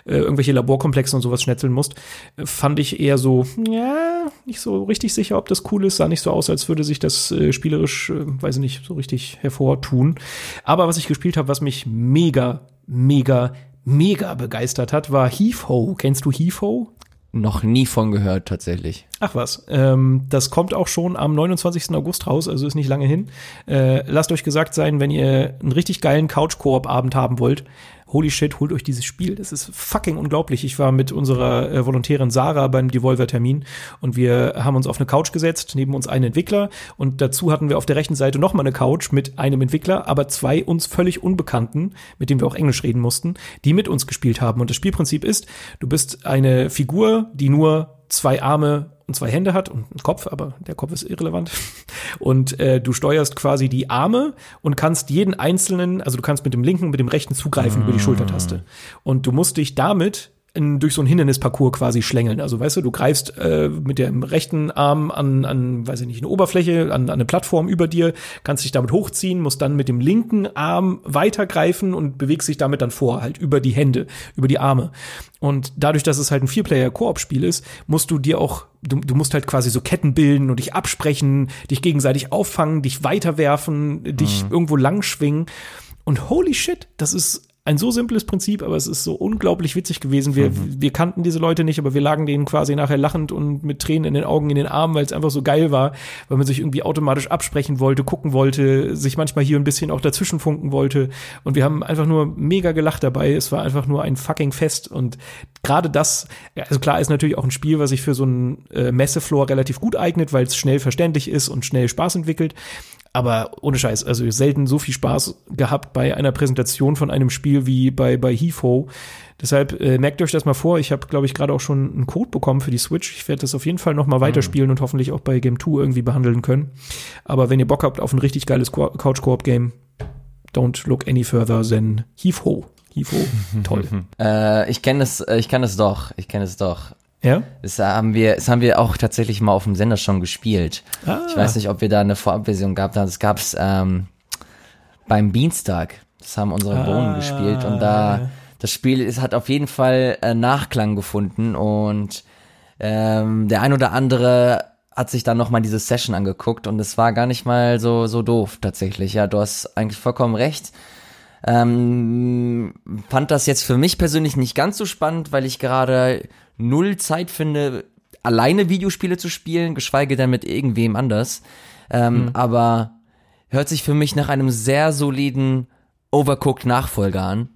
äh, irgendwelche Laborkomplexe und sowas schnetzeln musst, äh, fand ich eher so, ja, nicht so richtig sicher, ob das cool ist, sah nicht so aus, als würde sich das äh, spielerisch, äh, weiß ich nicht, so richtig hervortun. Aber was ich gespielt habe, was mich mega, mega, mega begeistert hat, war Heave Ho. Kennst du Heave Ho? Noch nie von gehört, tatsächlich. Ach was, ähm, das kommt auch schon am 29. August raus, also ist nicht lange hin. Äh, lasst euch gesagt sein, wenn ihr einen richtig geilen Couch-Koop-Abend haben wollt, holy shit, holt euch dieses Spiel. Das ist fucking unglaublich. Ich war mit unserer äh, Volontärin Sarah beim Devolver-Termin und wir haben uns auf eine Couch gesetzt, neben uns einen Entwickler und dazu hatten wir auf der rechten Seite nochmal eine Couch mit einem Entwickler, aber zwei uns völlig Unbekannten, mit denen wir auch Englisch reden mussten, die mit uns gespielt haben. Und das Spielprinzip ist, du bist eine Figur, die nur zwei Arme und zwei Hände hat und einen Kopf, aber der Kopf ist irrelevant. Und äh, du steuerst quasi die Arme und kannst jeden einzelnen, also du kannst mit dem linken und mit dem rechten zugreifen mm. über die Schultertaste. Und du musst dich damit in, durch so ein Hindernisparcours quasi schlängeln. Also weißt du, du greifst äh, mit dem rechten Arm an, an, weiß ich nicht, eine Oberfläche, an, an eine Plattform über dir, kannst dich damit hochziehen, musst dann mit dem linken Arm weitergreifen und bewegst dich damit dann vor, halt über die Hände, über die Arme. Und dadurch, dass es halt ein Vierplayer-Koop-Spiel ist, musst du dir auch, du, du musst halt quasi so Ketten bilden und dich absprechen, dich gegenseitig auffangen, dich weiterwerfen, dich mhm. irgendwo langschwingen. Und holy shit, das ist ein so simples Prinzip, aber es ist so unglaublich witzig gewesen. Wir, mhm. wir kannten diese Leute nicht, aber wir lagen denen quasi nachher lachend und mit Tränen in den Augen, in den Armen, weil es einfach so geil war, weil man sich irgendwie automatisch absprechen wollte, gucken wollte, sich manchmal hier ein bisschen auch dazwischen funken wollte. Und wir haben einfach nur mega gelacht dabei. Es war einfach nur ein fucking Fest. Und gerade das, also klar ist natürlich auch ein Spiel, was sich für so einen äh, Messefloor relativ gut eignet, weil es schnell verständlich ist und schnell Spaß entwickelt. Aber ohne Scheiß, also selten so viel Spaß gehabt bei einer Präsentation von einem Spiel wie bei, bei HeFo. Deshalb äh, merkt euch das mal vor. Ich habe, glaube ich, gerade auch schon einen Code bekommen für die Switch. Ich werde das auf jeden Fall noch mal mhm. weiterspielen und hoffentlich auch bei Game 2 irgendwie behandeln können. Aber wenn ihr Bock habt auf ein richtig geiles Couch-Koop-Game, don't look any further than HeFo. HeFo, toll. äh, ich kenne es, äh, ich kenne es doch. Ich kenne es doch. Ja? Das haben wir, das haben wir auch tatsächlich mal auf dem Sender schon gespielt. Ah. Ich weiß nicht, ob wir da eine Vorabversion gehabt haben. Das gab's ähm, beim Beanstalk. Das haben unsere ah. Bohnen gespielt und da das Spiel ist, hat auf jeden Fall äh, Nachklang gefunden und ähm, der ein oder andere hat sich dann noch mal diese Session angeguckt und es war gar nicht mal so so doof tatsächlich. Ja, du hast eigentlich vollkommen recht. Ähm, fand das jetzt für mich persönlich nicht ganz so spannend, weil ich gerade null Zeit finde, alleine Videospiele zu spielen, geschweige denn mit irgendwem anders. Ähm, mhm. Aber hört sich für mich nach einem sehr soliden Overcooked Nachfolger an.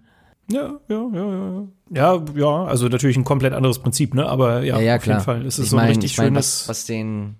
Ja, ja, ja, ja. Ja, ja, also natürlich ein komplett anderes Prinzip, ne? Aber ja, ja, ja auf klar. jeden Fall. Es ist ich so mein, richtig ich mein, schönes. Was, was den,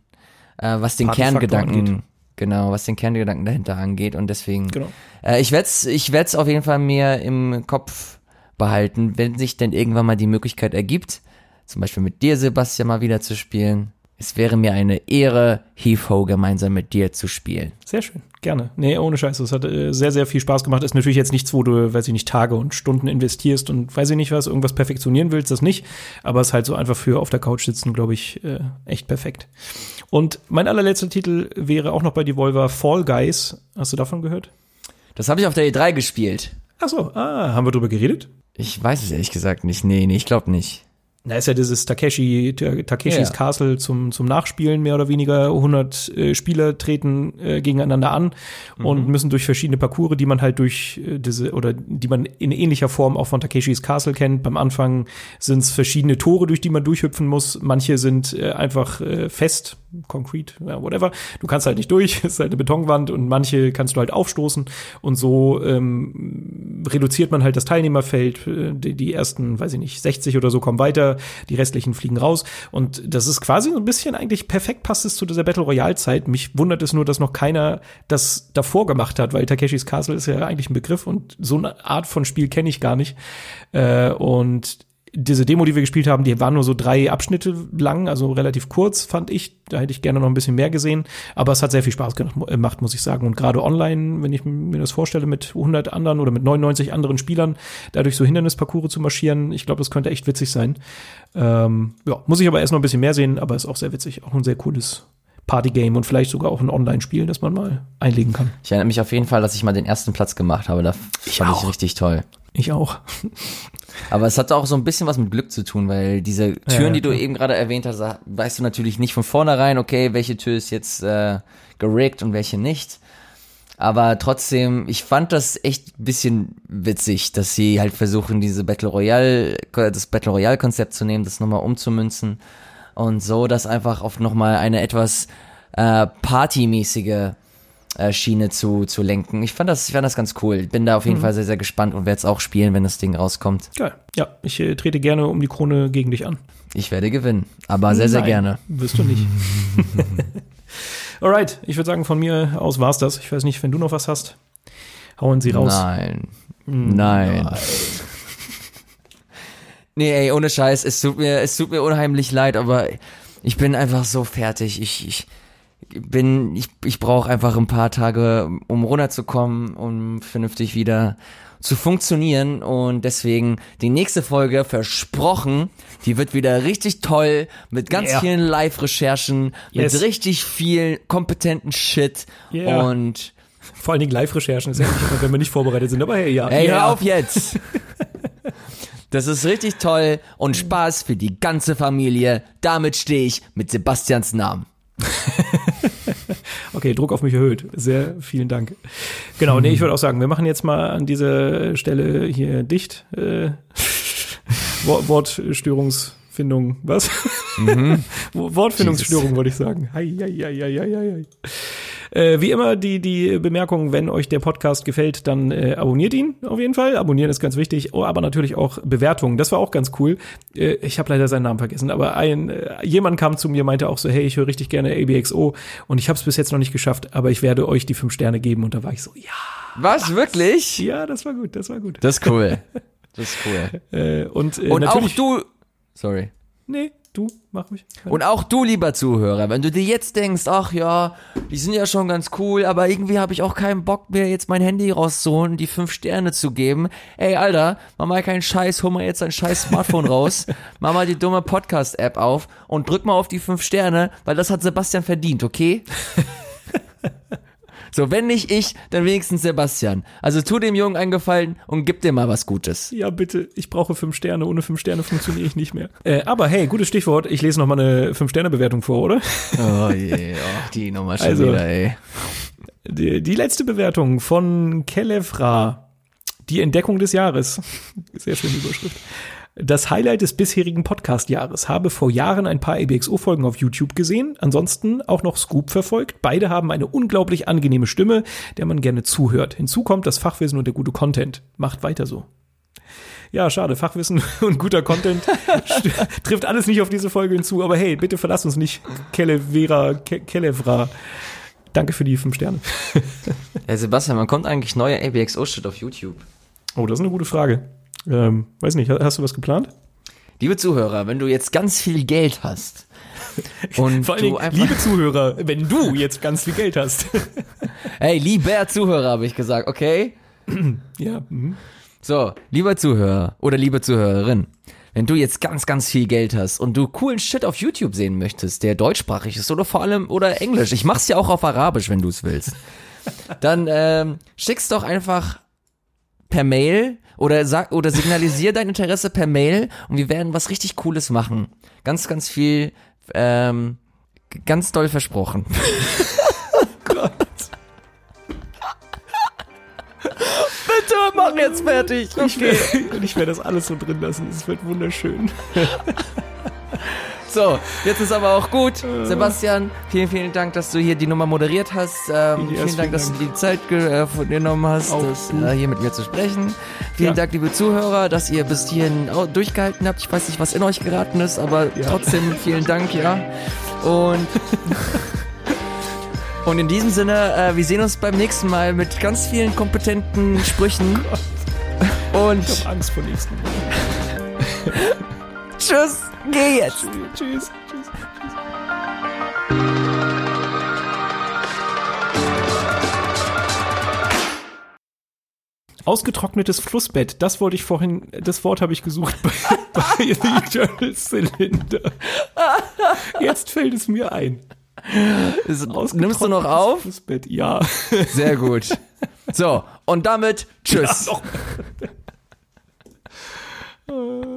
äh, was den Kerngedanken, genau, was den Kerngedanken dahinter angeht und deswegen. Genau. Äh, ich werde es, ich werd's auf jeden Fall mir im Kopf behalten, wenn sich denn irgendwann mal die Möglichkeit ergibt, zum Beispiel mit dir, Sebastian, mal wieder zu spielen. Es wäre mir eine Ehre, Heave gemeinsam mit dir zu spielen. Sehr schön, gerne. Nee, ohne Scheiß. Es hat äh, sehr, sehr viel Spaß gemacht. Ist natürlich jetzt nichts, wo du, weiß ich nicht, Tage und Stunden investierst und weiß ich nicht was, irgendwas perfektionieren willst, das nicht. Aber es ist halt so einfach für auf der Couch sitzen, glaube ich, äh, echt perfekt. Und mein allerletzter Titel wäre auch noch bei Devolver Fall Guys. Hast du davon gehört? Das habe ich auf der E3 gespielt. Ach so, ah, haben wir drüber geredet? Ich weiß es ehrlich gesagt nicht. Nee, nee, ich glaube nicht. Da ist ja dieses Takeshi, Takeshis ja. Castle zum, zum Nachspielen mehr oder weniger. 100 äh, Spieler treten äh, gegeneinander an mhm. und müssen durch verschiedene Parcours, die man halt durch äh, diese oder die man in ähnlicher Form auch von Takeshis Castle kennt. Beim Anfang sind es verschiedene Tore, durch die man durchhüpfen muss. Manche sind äh, einfach äh, fest, Concrete, ja, whatever. Du kannst halt nicht durch, es ist halt eine Betonwand und manche kannst du halt aufstoßen und so ähm, reduziert man halt das Teilnehmerfeld. Äh, die, die ersten, weiß ich nicht, 60 oder so kommen weiter die restlichen fliegen raus. Und das ist quasi so ein bisschen eigentlich perfekt passt es zu dieser Battle Royale Zeit. Mich wundert es nur, dass noch keiner das davor gemacht hat, weil Takeshis Castle ist ja eigentlich ein Begriff und so eine Art von Spiel kenne ich gar nicht. Äh, und diese Demo, die wir gespielt haben, die war nur so drei Abschnitte lang, also relativ kurz, fand ich. Da hätte ich gerne noch ein bisschen mehr gesehen. Aber es hat sehr viel Spaß gemacht, muss ich sagen. Und gerade online, wenn ich mir das vorstelle, mit 100 anderen oder mit 99 anderen Spielern, dadurch so Hindernisparcours zu marschieren, ich glaube, das könnte echt witzig sein. Ähm, ja, muss ich aber erst noch ein bisschen mehr sehen, aber ist auch sehr witzig. Auch ein sehr cooles Partygame und vielleicht sogar auch ein Online-Spiel, das man mal einlegen kann. Ich erinnere mich auf jeden Fall, dass ich mal den ersten Platz gemacht habe. Da ich fand auch. ich richtig toll. Ich auch. Aber es hat auch so ein bisschen was mit Glück zu tun, weil diese Türen, ja, die du eben gerade erwähnt hast, weißt du natürlich nicht von vornherein, okay, welche Tür ist jetzt äh, gerickt und welche nicht. Aber trotzdem, ich fand das echt ein bisschen witzig, dass sie halt versuchen, diese Battle Royale, das Battle Royale Konzept zu nehmen, das nochmal umzumünzen und so, das einfach auf nochmal eine etwas äh, partymäßige Schiene zu, zu lenken. Ich fand das, ich fand das ganz cool. Bin da auf jeden mhm. Fall sehr, sehr gespannt und werde es auch spielen, wenn das Ding rauskommt. Geil. Ja, ich äh, trete gerne um die Krone gegen dich an. Ich werde gewinnen, aber sehr, sehr Nein, gerne. Wirst du nicht. Alright, ich würde sagen, von mir aus war's das. Ich weiß nicht, wenn du noch was hast, hauen sie raus. Nein. Nein. Nein. nee, ey, ohne Scheiß, es tut mir, es tut mir unheimlich leid, aber ich bin einfach so fertig. Ich, ich, bin, ich, ich brauche einfach ein paar Tage, um runterzukommen, um vernünftig wieder zu funktionieren und deswegen die nächste Folge versprochen, die wird wieder richtig toll mit ganz yeah. vielen Live-Recherchen, yes. mit richtig viel kompetenten Shit yeah. und vor allen Dingen Live-Recherchen ist ja nicht wenn wir nicht vorbereitet sind, aber hey, ja. Ey, hör auf jetzt! Das ist richtig toll und Spaß für die ganze Familie. Damit stehe ich mit Sebastians Namen. okay, Druck auf mich erhöht. Sehr vielen Dank. Genau, nee, ich würde auch sagen, wir machen jetzt mal an dieser Stelle hier dicht. Äh, Wortstörungsfindung, was? Mhm. Wortfindungsstörung wollte ich sagen. Hei, hei, hei, hei, hei. Äh, wie immer die, die Bemerkung, wenn euch der Podcast gefällt, dann äh, abonniert ihn auf jeden Fall. Abonnieren ist ganz wichtig, oh, aber natürlich auch Bewertungen. Das war auch ganz cool. Äh, ich habe leider seinen Namen vergessen, aber ein äh, jemand kam zu mir, meinte auch so, hey, ich höre richtig gerne ABXO und ich habe es bis jetzt noch nicht geschafft, aber ich werde euch die fünf Sterne geben und da war ich so, ja. Was, wirklich? Ja, das war gut, das war gut. Das ist cool. Das ist cool. äh, und äh, und auch du, sorry. Nee, Du, mach mich. Und auch du, lieber Zuhörer, wenn du dir jetzt denkst, ach ja, die sind ja schon ganz cool, aber irgendwie habe ich auch keinen Bock mehr, jetzt mein Handy rauszuholen, die fünf Sterne zu geben. Ey, Alter, mach mal keinen Scheiß, hol mal jetzt dein scheiß Smartphone raus, mach mal die dumme Podcast-App auf und drück mal auf die fünf Sterne, weil das hat Sebastian verdient, okay? So, wenn nicht ich, dann wenigstens Sebastian. Also tu dem Jungen einen Gefallen und gib dir mal was Gutes. Ja, bitte. Ich brauche fünf Sterne. Ohne fünf Sterne funktioniere ich nicht mehr. Äh, aber hey, gutes Stichwort. Ich lese noch mal eine Fünf-Sterne-Bewertung vor, oder? Oh je, oh, die Nummer schon also, wieder, ey. Die, die letzte Bewertung von Kelefra. Die Entdeckung des Jahres. Sehr schöne Überschrift. Das Highlight des bisherigen Podcast-Jahres. Habe vor Jahren ein paar EBXO-Folgen auf YouTube gesehen, ansonsten auch noch Scoop verfolgt. Beide haben eine unglaublich angenehme Stimme, der man gerne zuhört. Hinzu kommt das Fachwissen und der gute Content. Macht weiter so. Ja, schade. Fachwissen und guter Content trifft alles nicht auf diese Folge hinzu. Aber hey, bitte verlass uns nicht. Kelevera, Ke Kelevra. Danke für die fünf Sterne. Herr Sebastian, man kommt eigentlich neuer ABXO-Shit auf YouTube? Oh, das ist eine gute Frage. Ähm, weiß nicht, hast du was geplant? Liebe Zuhörer, wenn du jetzt ganz viel Geld hast und Vor allem, liebe Zuhörer, wenn du jetzt ganz viel Geld hast. hey, lieber Zuhörer, habe ich gesagt, okay? ja. Mhm. So, lieber Zuhörer oder liebe Zuhörerin, wenn du jetzt ganz, ganz viel Geld hast und du coolen Shit auf YouTube sehen möchtest, der deutschsprachig ist oder vor allem oder Englisch, ich mach's ja auch auf Arabisch, wenn du es willst, dann ähm, schick's doch einfach per Mail oder sag oder signalisier dein Interesse per Mail und wir werden was richtig Cooles machen. Ganz, ganz viel, ähm, ganz doll versprochen. oh Gott. Bitte mach jetzt fertig. Okay. Ich, ich werde das alles so drin lassen. Es wird wunderschön. So, jetzt ist aber auch gut. Sebastian, vielen, vielen Dank, dass du hier die Nummer moderiert hast. Ähm, vielen, vielen Dank, dass du die Zeit äh, genommen hast, das, äh, hier mit mir zu sprechen. Vielen ja. Dank, liebe Zuhörer, dass ihr bis hierhin durchgehalten habt. Ich weiß nicht, was in euch geraten ist, aber ja. trotzdem vielen Dank, ja. Und Und in diesem Sinne, äh, wir sehen uns beim nächsten Mal mit ganz vielen kompetenten Sprüchen. Oh Und ich hab Angst vor nächsten Mal. Tschüss, geh jetzt. Tschüss, tschüss. tschüss. Ausgetrocknetes Flussbett, das wollte ich vorhin, das Wort habe ich gesucht bei, bei Eternal Cylinder. Jetzt fällt es mir ein. Nimmst du noch auf? Flussbett, ja. Sehr gut. So, und damit tschüss. Ja,